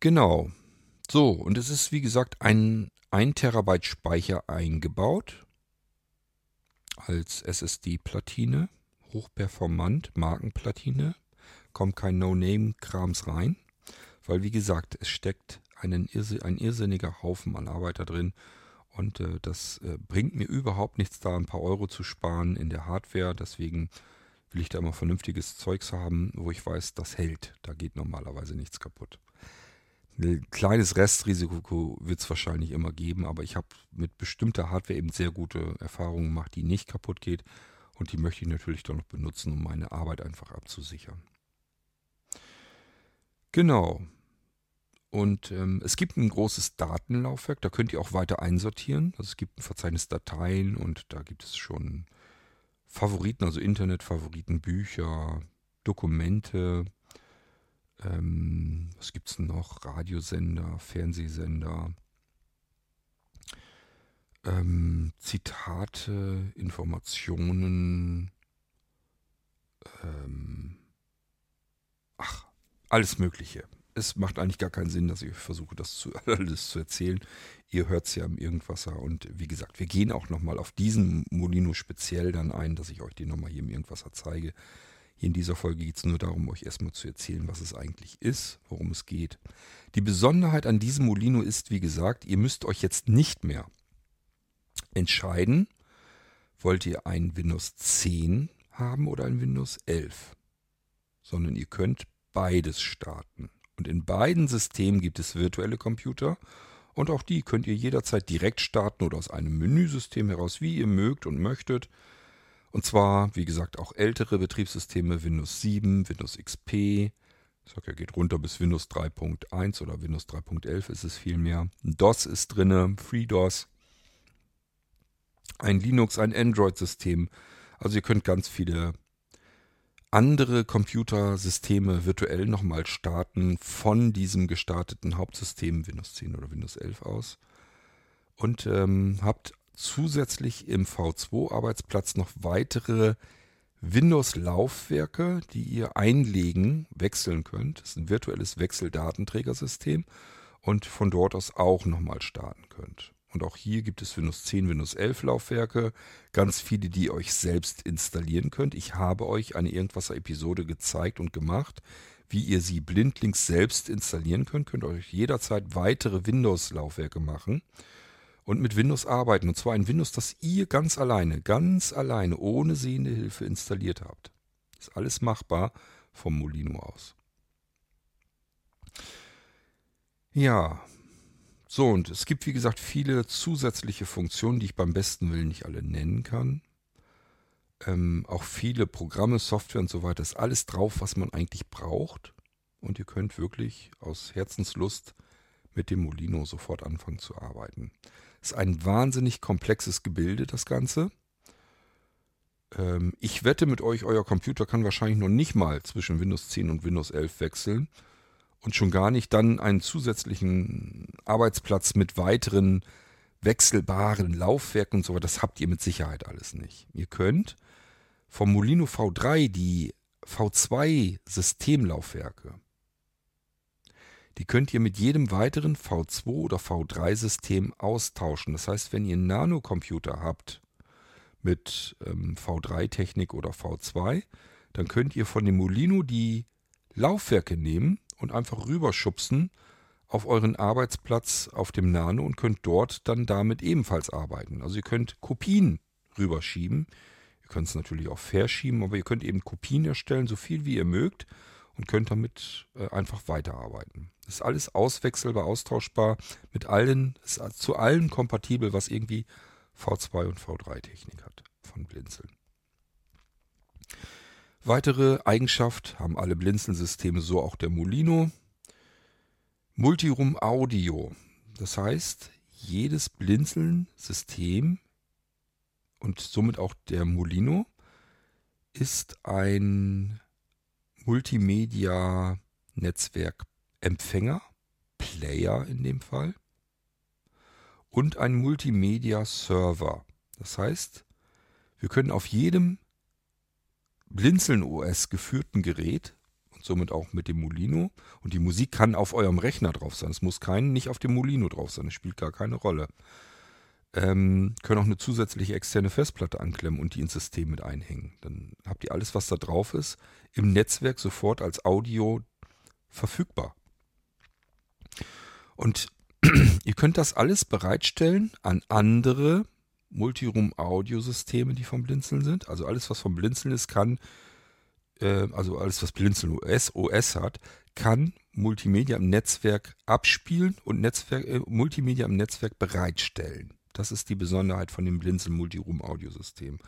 Genau. So, und es ist wie gesagt ein 1 Terabyte Speicher eingebaut als SSD-Platine, hochperformant, Markenplatine. Kommt kein No-Name-Krams rein, weil wie gesagt, es steckt einen Irrsinn, ein irrsinniger Haufen an Arbeit da drin. Und äh, das äh, bringt mir überhaupt nichts da, ein paar Euro zu sparen in der Hardware. Deswegen will ich da immer vernünftiges Zeugs haben, wo ich weiß, das hält. Da geht normalerweise nichts kaputt. Ein kleines Restrisiko wird es wahrscheinlich immer geben, aber ich habe mit bestimmter Hardware eben sehr gute Erfahrungen gemacht, die nicht kaputt geht. Und die möchte ich natürlich dann noch benutzen, um meine Arbeit einfach abzusichern. Genau. Und ähm, es gibt ein großes Datenlaufwerk, da könnt ihr auch weiter einsortieren. Also es gibt ein Verzeichnis Dateien und da gibt es schon Favoriten, also Internetfavoriten, Bücher, Dokumente. Ähm, was gibt es noch? Radiosender, Fernsehsender, ähm, Zitate, Informationen, ähm, ach, alles Mögliche. Es macht eigentlich gar keinen Sinn, dass ich versuche, das zu, [LAUGHS] alles zu erzählen. Ihr hört es ja im Irgendwasser. Und wie gesagt, wir gehen auch nochmal auf diesen Molino speziell dann ein, dass ich euch den nochmal hier im Irgendwasser zeige. Hier in dieser Folge geht es nur darum, euch erstmal zu erzählen, was es eigentlich ist, worum es geht. Die Besonderheit an diesem Molino ist, wie gesagt, ihr müsst euch jetzt nicht mehr entscheiden, wollt ihr ein Windows 10 haben oder ein Windows 11, sondern ihr könnt beides starten. Und in beiden Systemen gibt es virtuelle Computer und auch die könnt ihr jederzeit direkt starten oder aus einem Menüsystem heraus, wie ihr mögt und möchtet. Und zwar, wie gesagt, auch ältere Betriebssysteme, Windows 7, Windows XP. Ich sag ja, geht runter bis Windows 3.1 oder Windows 3.11 ist es vielmehr. DOS ist drin, FreeDOS. Ein Linux, ein Android-System. Also ihr könnt ganz viele andere Computersysteme virtuell nochmal starten von diesem gestarteten Hauptsystem Windows 10 oder Windows 11 aus. Und ähm, habt zusätzlich im V2-Arbeitsplatz noch weitere Windows-Laufwerke, die ihr einlegen, wechseln könnt. Das ist ein virtuelles Wechseldatenträgersystem und von dort aus auch nochmal starten könnt. Und auch hier gibt es Windows 10, Windows 11 Laufwerke, ganz viele, die ihr euch selbst installieren könnt. Ich habe euch eine Irgendwasser-Episode gezeigt und gemacht, wie ihr sie blindlings selbst installieren könnt. Könnt euch jederzeit weitere Windows-Laufwerke machen und mit Windows arbeiten. Und zwar ein Windows, das ihr ganz alleine, ganz alleine, ohne sehende Hilfe installiert habt. Ist alles machbar vom Molino aus. Ja, so, und es gibt, wie gesagt, viele zusätzliche Funktionen, die ich beim besten Willen nicht alle nennen kann. Ähm, auch viele Programme, Software und so weiter, ist alles drauf, was man eigentlich braucht. Und ihr könnt wirklich aus Herzenslust mit dem Molino sofort anfangen zu arbeiten. Ist ein wahnsinnig komplexes Gebilde, das Ganze. Ähm, ich wette mit euch, euer Computer kann wahrscheinlich noch nicht mal zwischen Windows 10 und Windows 11 wechseln und schon gar nicht dann einen zusätzlichen Arbeitsplatz mit weiteren wechselbaren Laufwerken und so weiter. Das habt ihr mit Sicherheit alles nicht. Ihr könnt vom Molino V3 die V2 Systemlaufwerke, die könnt ihr mit jedem weiteren V2 oder V3 System austauschen. Das heißt, wenn ihr einen Nanocomputer habt mit ähm, V3-Technik oder V2, dann könnt ihr von dem Molino die Laufwerke nehmen und einfach rüberschubsen auf euren Arbeitsplatz auf dem Nano und könnt dort dann damit ebenfalls arbeiten. Also ihr könnt Kopien rüberschieben. Ihr könnt es natürlich auch verschieben, aber ihr könnt eben Kopien erstellen, so viel wie ihr mögt und könnt damit äh, einfach weiterarbeiten. Ist alles auswechselbar, austauschbar, mit allen, ist zu allen kompatibel, was irgendwie V2 und V3 Technik hat von Blinzeln. Weitere Eigenschaft haben alle Blinzeln-Systeme, so auch der Molino. Multiroom Audio. Das heißt, jedes Blinzeln-System und somit auch der Molino ist ein Multimedia-Netzwerk-Empfänger, Player in dem Fall, und ein Multimedia-Server. Das heißt, wir können auf jedem Blinzeln OS geführten Gerät und somit auch mit dem Molino. Und die Musik kann auf eurem Rechner drauf sein. Es muss kein, nicht auf dem Molino drauf sein. Es spielt gar keine Rolle. Ähm, können auch eine zusätzliche externe Festplatte anklemmen und die ins System mit einhängen. Dann habt ihr alles, was da drauf ist, im Netzwerk sofort als Audio verfügbar. Und [CLEARS THROAT] ihr könnt das alles bereitstellen an andere Multiroom-Audiosysteme, die vom Blinzeln sind. Also alles, was vom Blinzeln ist, kann, äh, also alles, was Blinzeln OS, OS hat, kann Multimedia im Netzwerk abspielen und Netzwerk, äh, Multimedia im Netzwerk bereitstellen. Das ist die Besonderheit von dem Blinzeln Multiroom-Audiosystem.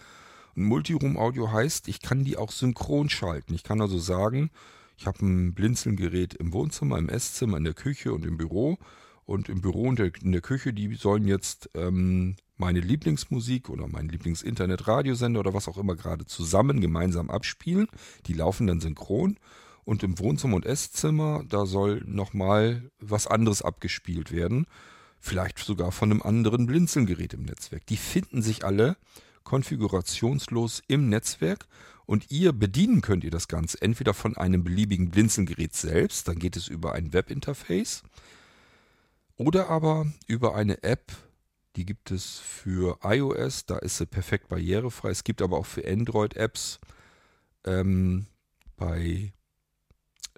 Und Multiroom-Audio heißt, ich kann die auch synchron schalten. Ich kann also sagen, Ich habe ein Blinzelgerät im Wohnzimmer, im Esszimmer, in der Küche und im Büro. Und im Büro und in der Küche, die sollen jetzt ähm, meine Lieblingsmusik oder meinen Lieblings-Internet-Radiosender oder was auch immer gerade zusammen gemeinsam abspielen. Die laufen dann synchron. Und im Wohnzimmer und Esszimmer, da soll nochmal was anderes abgespielt werden. Vielleicht sogar von einem anderen Blinzelgerät im Netzwerk. Die finden sich alle konfigurationslos im Netzwerk und ihr bedienen könnt ihr das Ganze entweder von einem beliebigen Blinzelgerät selbst, dann geht es über ein Webinterface, oder aber über eine App, die gibt es für iOS, da ist sie perfekt barrierefrei. Es gibt aber auch für Android-Apps. Ähm, bei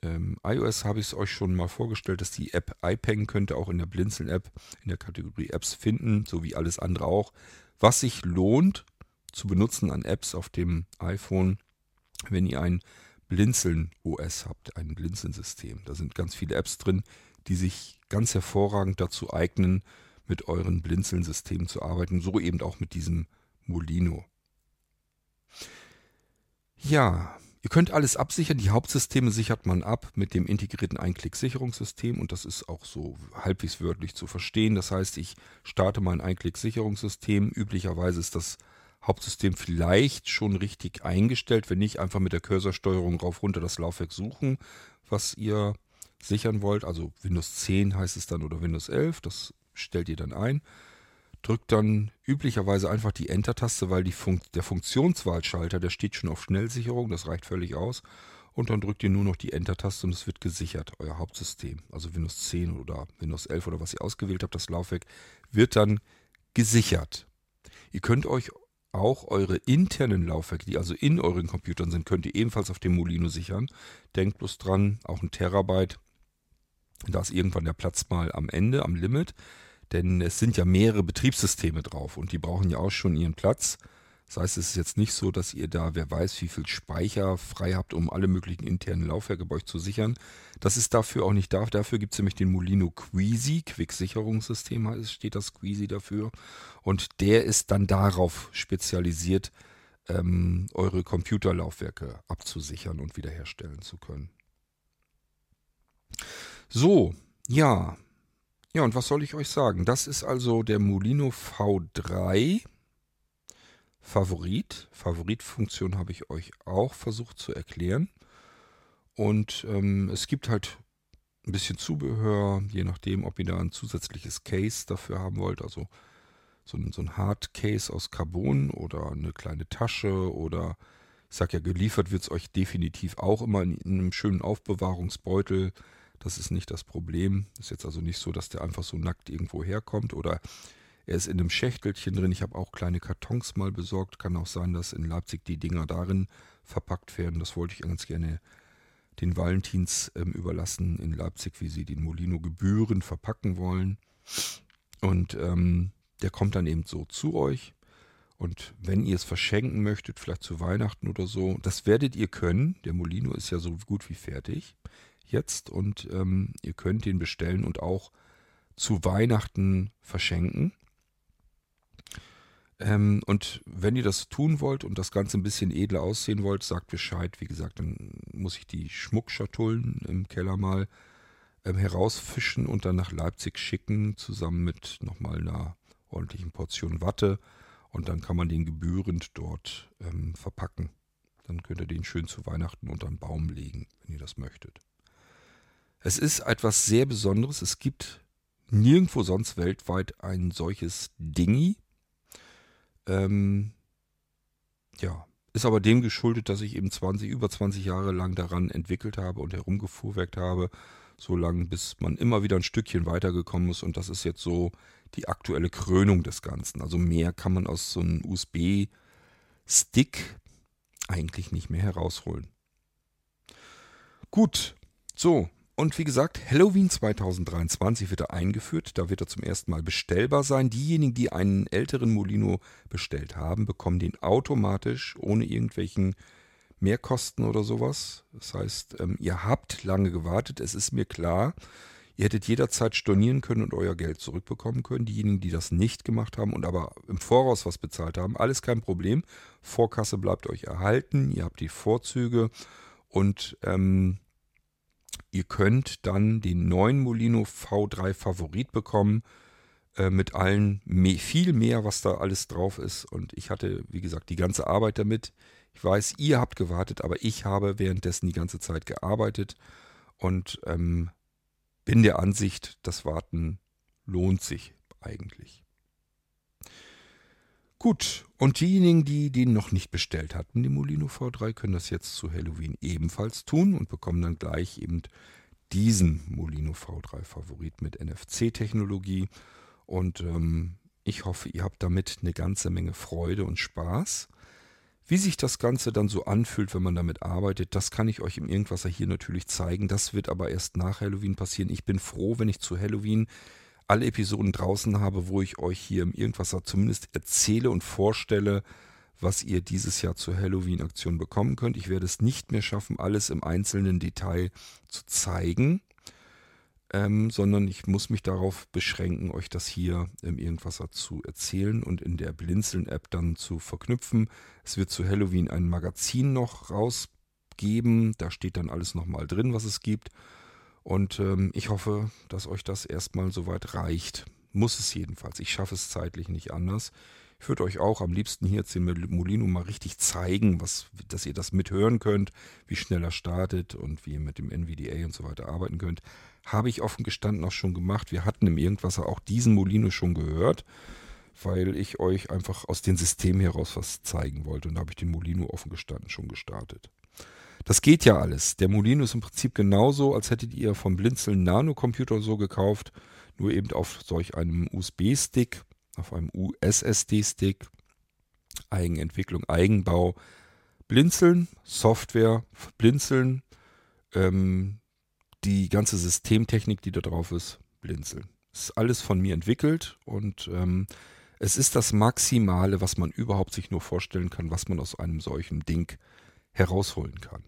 ähm, iOS habe ich es euch schon mal vorgestellt, dass die App iPeng könnte auch in der Blinzeln-App in der Kategorie Apps finden, so wie alles andere auch. Was sich lohnt zu benutzen an Apps auf dem iPhone, wenn ihr ein Blinzeln OS habt, ein Blinzeln-System. Da sind ganz viele Apps drin, die sich ganz hervorragend dazu eignen, mit euren Blinzeln-Systemen zu arbeiten. So eben auch mit diesem Molino. Ja, Ihr könnt alles absichern. Die Hauptsysteme sichert man ab mit dem integrierten Einklick-Sicherungssystem und das ist auch so halbwegs wörtlich zu verstehen. Das heißt, ich starte mein Einklick-Sicherungssystem. Üblicherweise ist das Hauptsystem vielleicht schon richtig eingestellt. Wenn nicht, einfach mit der Cursorsteuerung rauf runter das Laufwerk suchen, was ihr sichern wollt. Also Windows 10 heißt es dann oder Windows 11. Das stellt ihr dann ein drückt dann üblicherweise einfach die Enter-Taste, weil Fun der Funktionswahlschalter, der steht schon auf Schnellsicherung, das reicht völlig aus. Und dann drückt ihr nur noch die Enter-Taste und es wird gesichert, euer Hauptsystem. Also Windows 10 oder Windows 11 oder was ihr ausgewählt habt, das Laufwerk, wird dann gesichert. Ihr könnt euch auch eure internen Laufwerke, die also in euren Computern sind, könnt ihr ebenfalls auf dem Molino sichern. Denkt bloß dran, auch ein Terabyte, da ist irgendwann der Platz mal am Ende, am Limit. Denn es sind ja mehrere Betriebssysteme drauf und die brauchen ja auch schon ihren Platz. Das heißt, es ist jetzt nicht so, dass ihr da, wer weiß, wie viel Speicher frei habt, um alle möglichen internen Laufwerke bei euch zu sichern. Das ist dafür auch nicht da. Dafür gibt es nämlich den Molino Queasy, Quick-Sicherungssystem steht das Queasy dafür. Und der ist dann darauf spezialisiert, ähm, eure Computerlaufwerke abzusichern und wiederherstellen zu können. So, ja, ja, und was soll ich euch sagen? Das ist also der Molino V3 Favorit. Favoritfunktion habe ich euch auch versucht zu erklären. Und ähm, es gibt halt ein bisschen Zubehör, je nachdem, ob ihr da ein zusätzliches Case dafür haben wollt. Also so ein, so ein Hardcase aus Carbon oder eine kleine Tasche oder ich sag ja, geliefert wird es euch definitiv auch immer in, in einem schönen Aufbewahrungsbeutel das ist nicht das Problem. Ist jetzt also nicht so, dass der einfach so nackt irgendwo herkommt oder er ist in einem Schächtelchen drin. Ich habe auch kleine Kartons mal besorgt. Kann auch sein, dass in Leipzig die Dinger darin verpackt werden. Das wollte ich ganz gerne den Valentins ähm, überlassen in Leipzig, wie sie den Molino Gebühren verpacken wollen. Und ähm, der kommt dann eben so zu euch. Und wenn ihr es verschenken möchtet, vielleicht zu Weihnachten oder so, das werdet ihr können. Der Molino ist ja so gut wie fertig jetzt und ähm, ihr könnt den bestellen und auch zu Weihnachten verschenken. Ähm, und wenn ihr das tun wollt und das Ganze ein bisschen edler aussehen wollt, sagt Bescheid. Wie gesagt, dann muss ich die Schmuckschatullen im Keller mal ähm, herausfischen und dann nach Leipzig schicken, zusammen mit nochmal einer ordentlichen Portion Watte. Und dann kann man den gebührend dort ähm, verpacken. Dann könnt ihr den schön zu Weihnachten unter einen Baum legen, wenn ihr das möchtet. Es ist etwas sehr Besonderes. Es gibt nirgendwo sonst weltweit ein solches Dingi. Ähm, ja, ist aber dem geschuldet, dass ich eben 20, über 20 Jahre lang daran entwickelt habe und herumgefuhrwerkt habe, so lange, bis man immer wieder ein Stückchen weitergekommen ist und das ist jetzt so die aktuelle Krönung des Ganzen. Also mehr kann man aus so einem USB-Stick eigentlich nicht mehr herausholen. Gut, so, und wie gesagt, Halloween 2023 wird er eingeführt. Da wird er zum ersten Mal bestellbar sein. Diejenigen, die einen älteren Molino bestellt haben, bekommen den automatisch ohne irgendwelchen Mehrkosten oder sowas. Das heißt, ähm, ihr habt lange gewartet. Es ist mir klar, ihr hättet jederzeit stornieren können und euer Geld zurückbekommen können. Diejenigen, die das nicht gemacht haben und aber im Voraus was bezahlt haben, alles kein Problem. Vorkasse bleibt euch erhalten. Ihr habt die Vorzüge und ähm, Ihr könnt dann den neuen Molino V3 Favorit bekommen äh, mit allen mehr, viel mehr, was da alles drauf ist. Und ich hatte, wie gesagt, die ganze Arbeit damit. Ich weiß, ihr habt gewartet, aber ich habe währenddessen die ganze Zeit gearbeitet und ähm, bin der Ansicht, das Warten lohnt sich eigentlich. Gut, und diejenigen, die den noch nicht bestellt hatten, den Molino V3, können das jetzt zu Halloween ebenfalls tun und bekommen dann gleich eben diesen Molino V3 Favorit mit NFC-Technologie. Und ähm, ich hoffe, ihr habt damit eine ganze Menge Freude und Spaß. Wie sich das Ganze dann so anfühlt, wenn man damit arbeitet, das kann ich euch im Irgendwasser hier natürlich zeigen. Das wird aber erst nach Halloween passieren. Ich bin froh, wenn ich zu Halloween alle Episoden draußen habe, wo ich euch hier im Irgendwasser zumindest erzähle und vorstelle, was ihr dieses Jahr zur Halloween-Aktion bekommen könnt. Ich werde es nicht mehr schaffen, alles im einzelnen Detail zu zeigen, ähm, sondern ich muss mich darauf beschränken, euch das hier im Irgendwasser zu erzählen und in der Blinzeln-App dann zu verknüpfen. Es wird zu Halloween ein Magazin noch rausgeben, da steht dann alles nochmal drin, was es gibt. Und ähm, ich hoffe, dass euch das erstmal soweit reicht. Muss es jedenfalls. Ich schaffe es zeitlich nicht anders. Ich würde euch auch am liebsten hier jetzt den Molino mal richtig zeigen, was, dass ihr das mithören könnt, wie schnell er startet und wie ihr mit dem NVDA und so weiter arbeiten könnt. Habe ich offen gestanden auch schon gemacht. Wir hatten im Irgendwasser auch diesen Molino schon gehört, weil ich euch einfach aus dem System heraus was zeigen wollte. Und da habe ich den Molino offen gestanden schon gestartet. Das geht ja alles. Der Molino ist im Prinzip genauso, als hättet ihr vom Blinzeln Nano-Computer so gekauft, nur eben auf solch einem USB-Stick, auf einem USSD-Stick. Eigenentwicklung, Eigenbau. Blinzeln, Software, Blinzeln, ähm, die ganze Systemtechnik, die da drauf ist, Blinzeln. Ist alles von mir entwickelt und ähm, es ist das Maximale, was man überhaupt sich nur vorstellen kann, was man aus einem solchen Ding herausholen kann.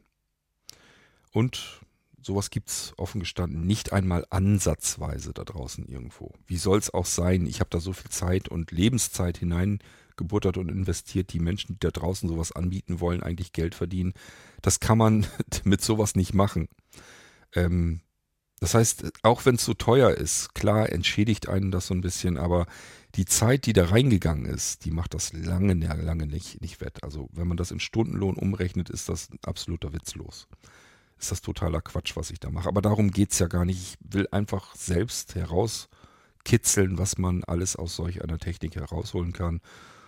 Und sowas gibt es offen gestanden nicht einmal ansatzweise da draußen irgendwo. Wie soll es auch sein? Ich habe da so viel Zeit und Lebenszeit hineingebuttert und investiert. Die Menschen, die da draußen sowas anbieten wollen, eigentlich Geld verdienen. Das kann man [LAUGHS] mit sowas nicht machen. Ähm, das heißt, auch wenn es so teuer ist, klar entschädigt einen das so ein bisschen, aber die Zeit, die da reingegangen ist, die macht das lange, lange nicht, nicht wett. Also wenn man das in Stundenlohn umrechnet, ist das absoluter Witzlos. Ist das totaler Quatsch, was ich da mache. Aber darum geht es ja gar nicht. Ich will einfach selbst herauskitzeln, was man alles aus solch einer Technik herausholen kann.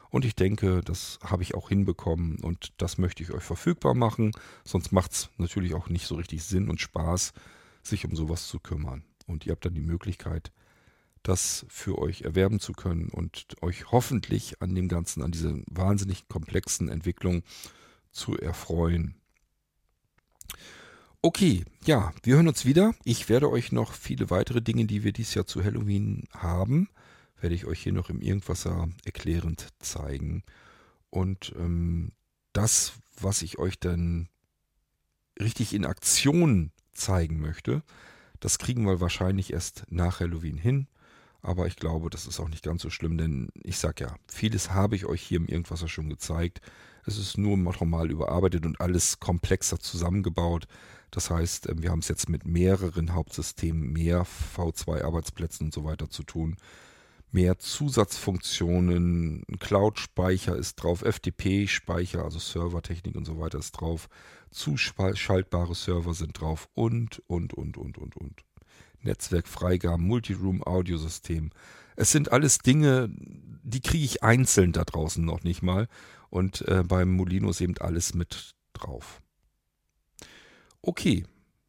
Und ich denke, das habe ich auch hinbekommen und das möchte ich euch verfügbar machen. Sonst macht es natürlich auch nicht so richtig Sinn und Spaß, sich um sowas zu kümmern. Und ihr habt dann die Möglichkeit, das für euch erwerben zu können und euch hoffentlich an dem Ganzen, an dieser wahnsinnig komplexen Entwicklung zu erfreuen. Okay, ja, wir hören uns wieder. Ich werde euch noch viele weitere Dinge, die wir dieses Jahr zu Halloween haben, werde ich euch hier noch im Irgendwasser erklärend zeigen. Und ähm, das, was ich euch dann richtig in Aktion zeigen möchte. Das kriegen wir wahrscheinlich erst nach Halloween hin. Aber ich glaube, das ist auch nicht ganz so schlimm, denn ich sag ja, vieles habe ich euch hier im Irgendwas schon gezeigt. Es ist nur normal überarbeitet und alles komplexer zusammengebaut. Das heißt, ähm, wir haben es jetzt mit mehreren Hauptsystemen, mehr V2-Arbeitsplätzen und so weiter zu tun mehr Zusatzfunktionen, Cloud-Speicher ist drauf, FTP-Speicher, also Servertechnik und so weiter ist drauf, zuschaltbare Server sind drauf und, und, und, und, und, und. Netzwerkfreigaben, Multiroom-Audiosystem. Es sind alles Dinge, die kriege ich einzeln da draußen noch nicht mal. Und äh, beim Molino ist eben alles mit drauf. Okay,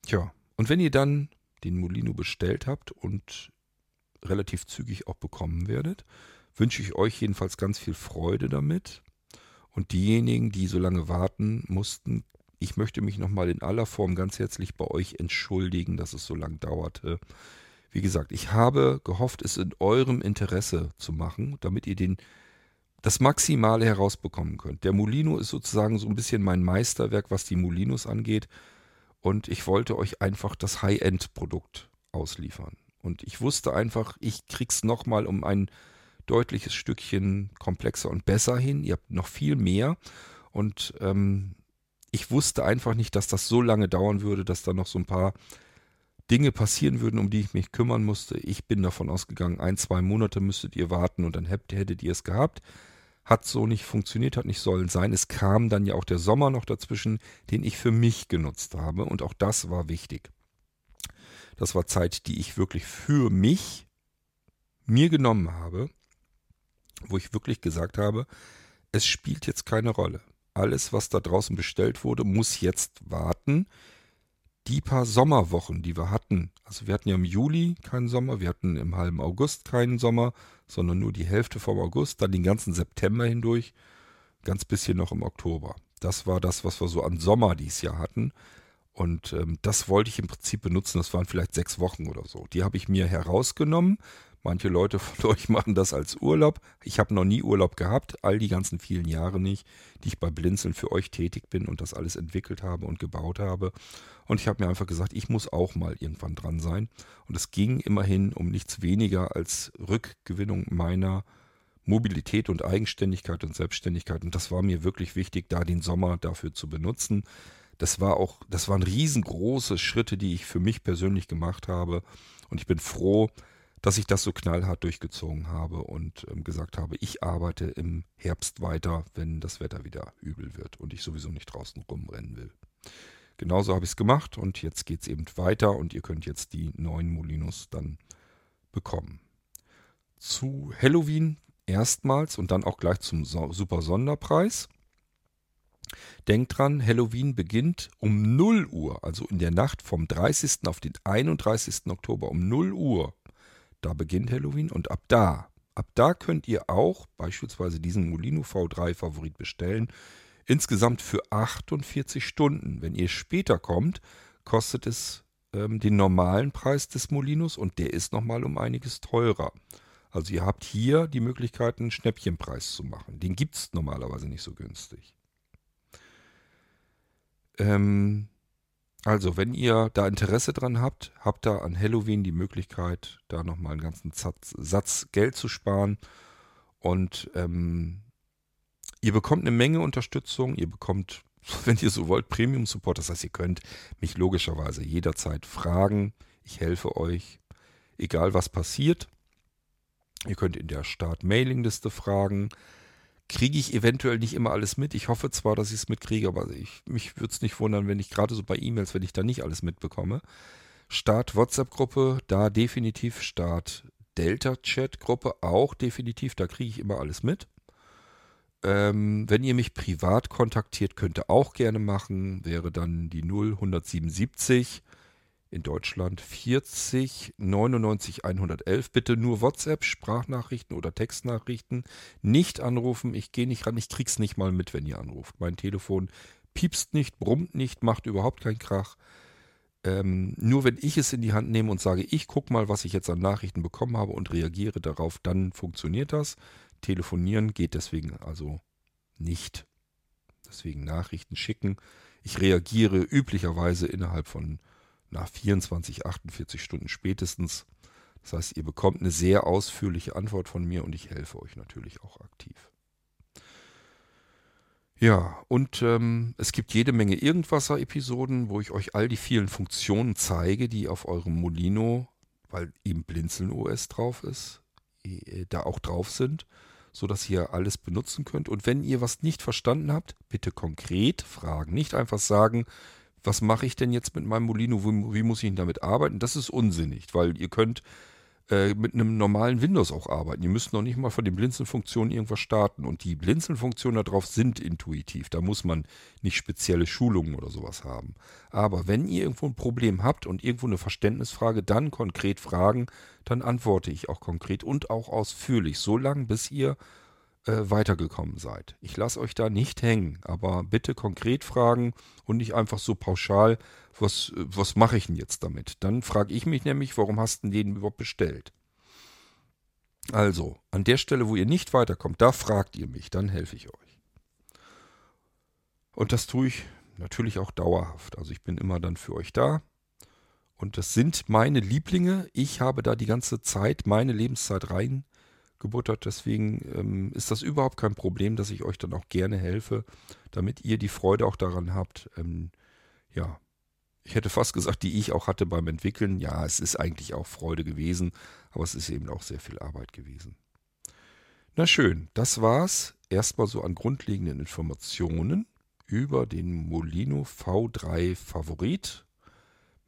tja. Und wenn ihr dann den Molino bestellt habt und relativ zügig auch bekommen werdet. Wünsche ich euch jedenfalls ganz viel Freude damit. Und diejenigen, die so lange warten mussten, ich möchte mich nochmal in aller Form ganz herzlich bei euch entschuldigen, dass es so lange dauerte. Wie gesagt, ich habe gehofft, es in eurem Interesse zu machen, damit ihr den, das Maximale herausbekommen könnt. Der Molino ist sozusagen so ein bisschen mein Meisterwerk, was die Molinos angeht. Und ich wollte euch einfach das High-End-Produkt ausliefern. Und ich wusste einfach, ich krieg's nochmal um ein deutliches Stückchen komplexer und besser hin. Ihr habt noch viel mehr. Und ähm, ich wusste einfach nicht, dass das so lange dauern würde, dass da noch so ein paar Dinge passieren würden, um die ich mich kümmern musste. Ich bin davon ausgegangen, ein, zwei Monate müsstet ihr warten und dann hättet ihr es gehabt. Hat so nicht funktioniert, hat nicht sollen sein. Es kam dann ja auch der Sommer noch dazwischen, den ich für mich genutzt habe. Und auch das war wichtig. Das war Zeit, die ich wirklich für mich mir genommen habe, wo ich wirklich gesagt habe, es spielt jetzt keine Rolle. Alles, was da draußen bestellt wurde, muss jetzt warten. Die paar Sommerwochen, die wir hatten, also wir hatten ja im Juli keinen Sommer, wir hatten im halben August keinen Sommer, sondern nur die Hälfte vom August, dann den ganzen September hindurch, ganz bisschen noch im Oktober. Das war das, was wir so an Sommer dieses Jahr hatten. Und ähm, das wollte ich im Prinzip benutzen. Das waren vielleicht sechs Wochen oder so. Die habe ich mir herausgenommen, Manche Leute von [LAUGHS] euch machen das als Urlaub. Ich habe noch nie Urlaub gehabt, all die ganzen vielen Jahre nicht, die ich bei Blinzeln für euch tätig bin und das alles entwickelt habe und gebaut habe. Und ich habe mir einfach gesagt, ich muss auch mal irgendwann dran sein. Und es ging immerhin um nichts weniger als Rückgewinnung meiner Mobilität und Eigenständigkeit und Selbstständigkeit. Und das war mir wirklich wichtig, da den Sommer dafür zu benutzen. Das war auch, das waren riesengroße Schritte, die ich für mich persönlich gemacht habe. Und ich bin froh, dass ich das so knallhart durchgezogen habe und ähm, gesagt habe, ich arbeite im Herbst weiter, wenn das Wetter wieder übel wird und ich sowieso nicht draußen rumrennen will. Genauso habe ich es gemacht und jetzt geht es eben weiter und ihr könnt jetzt die neuen Molinos dann bekommen. Zu Halloween erstmals und dann auch gleich zum so Super Sonderpreis. Denkt dran, Halloween beginnt um 0 Uhr, also in der Nacht vom 30. auf den 31. Oktober um 0 Uhr da beginnt Halloween und ab da, ab da könnt ihr auch beispielsweise diesen Molino V3 Favorit bestellen. Insgesamt für 48 Stunden. Wenn ihr später kommt, kostet es ähm, den normalen Preis des Molinos und der ist nochmal um einiges teurer. Also ihr habt hier die Möglichkeit, einen Schnäppchenpreis zu machen. Den gibt es normalerweise nicht so günstig. Ähm, also, wenn ihr da Interesse dran habt, habt ihr an Halloween die Möglichkeit, da nochmal einen ganzen Satz, Satz, Geld zu sparen. Und ähm, ihr bekommt eine Menge Unterstützung. Ihr bekommt, [LAUGHS] wenn ihr so wollt, Premium-Support. Das heißt, ihr könnt mich logischerweise jederzeit fragen. Ich helfe euch, egal was passiert. Ihr könnt in der Start-Mailing-Liste fragen kriege ich eventuell nicht immer alles mit. Ich hoffe zwar, dass ich es mitkriege, aber ich, mich würde es nicht wundern, wenn ich gerade so bei E-Mails, wenn ich da nicht alles mitbekomme. Start WhatsApp-Gruppe, da definitiv. Start Delta-Chat-Gruppe auch definitiv, da kriege ich immer alles mit. Ähm, wenn ihr mich privat kontaktiert, könnt ihr auch gerne machen, wäre dann die 0177 in Deutschland 40 99 111. Bitte nur WhatsApp, Sprachnachrichten oder Textnachrichten. Nicht anrufen, ich gehe nicht ran, ich krieg's nicht mal mit, wenn ihr anruft. Mein Telefon piepst nicht, brummt nicht, macht überhaupt keinen Krach. Ähm, nur wenn ich es in die Hand nehme und sage, ich gucke mal, was ich jetzt an Nachrichten bekommen habe und reagiere darauf, dann funktioniert das. Telefonieren geht deswegen also nicht. Deswegen Nachrichten schicken. Ich reagiere üblicherweise innerhalb von nach 24, 48 Stunden spätestens. Das heißt, ihr bekommt eine sehr ausführliche Antwort von mir und ich helfe euch natürlich auch aktiv. Ja, und ähm, es gibt jede Menge Irgendwasser-Episoden, wo ich euch all die vielen Funktionen zeige, die auf eurem Molino, weil eben Blinzeln OS drauf ist, äh, da auch drauf sind, sodass ihr alles benutzen könnt. Und wenn ihr was nicht verstanden habt, bitte konkret fragen. Nicht einfach sagen, was mache ich denn jetzt mit meinem Molino, wie, wie, muss ich damit arbeiten? Das ist unsinnig, weil ihr könnt äh, mit einem normalen Windows auch arbeiten. Ihr müsst noch nicht mal von den Blinzeln-Funktionen irgendwas starten. Und die Blinzeln-Funktionen darauf sind intuitiv. Da muss man nicht spezielle Schulungen oder sowas haben. Aber wenn ihr irgendwo ein Problem habt und irgendwo eine Verständnisfrage, dann konkret fragen, dann antworte ich auch konkret und auch ausführlich, so lange bis ihr äh, weitergekommen seid. Ich lasse euch da nicht hängen, aber bitte konkret fragen und nicht einfach so pauschal, was, was mache ich denn jetzt damit? Dann frage ich mich nämlich, warum hast du den überhaupt bestellt? Also, an der Stelle, wo ihr nicht weiterkommt, da fragt ihr mich, dann helfe ich euch. Und das tue ich natürlich auch dauerhaft. Also ich bin immer dann für euch da. Und das sind meine Lieblinge. Ich habe da die ganze Zeit, meine Lebenszeit rein gebuttert. Deswegen ähm, ist das überhaupt kein Problem, dass ich euch dann auch gerne helfe, damit ihr die Freude auch daran habt, ähm, ja, Ich hätte fast gesagt, die ich auch hatte beim Entwickeln. Ja, es ist eigentlich auch Freude gewesen, aber es ist eben auch sehr viel Arbeit gewesen. Na schön, das war's. Erstmal so an grundlegenden Informationen über den Molino V3 Favorit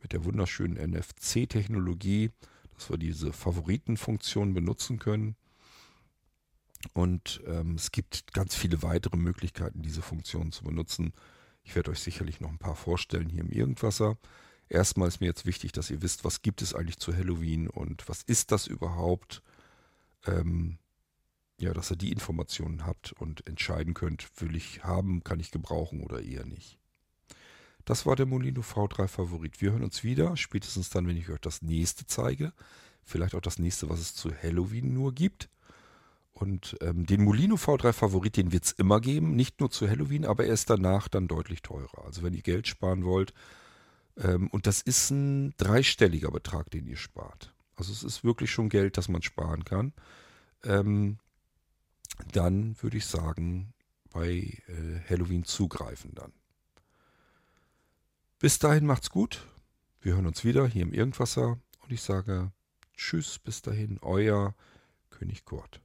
mit der wunderschönen NFC-Technologie, dass wir diese Favoritenfunktion benutzen können. Und ähm, es gibt ganz viele weitere Möglichkeiten, diese Funktion zu benutzen. Ich werde euch sicherlich noch ein paar vorstellen hier im Irgendwasser. Erstmal ist mir jetzt wichtig, dass ihr wisst, was gibt es eigentlich zu Halloween und was ist das überhaupt. Ähm, ja, dass ihr die Informationen habt und entscheiden könnt, will ich haben, kann ich gebrauchen oder eher nicht. Das war der Molino V3 Favorit. Wir hören uns wieder, spätestens dann, wenn ich euch das nächste zeige. Vielleicht auch das nächste, was es zu Halloween nur gibt. Und ähm, den Molino V3 Favorit, den wird es immer geben, nicht nur zu Halloween, aber er ist danach dann deutlich teurer. Also wenn ihr Geld sparen wollt, ähm, und das ist ein dreistelliger Betrag, den ihr spart. Also es ist wirklich schon Geld, das man sparen kann. Ähm, dann würde ich sagen, bei äh, Halloween zugreifen dann. Bis dahin macht's gut. Wir hören uns wieder hier im Irgendwasser und ich sage Tschüss, bis dahin, euer König Kurt.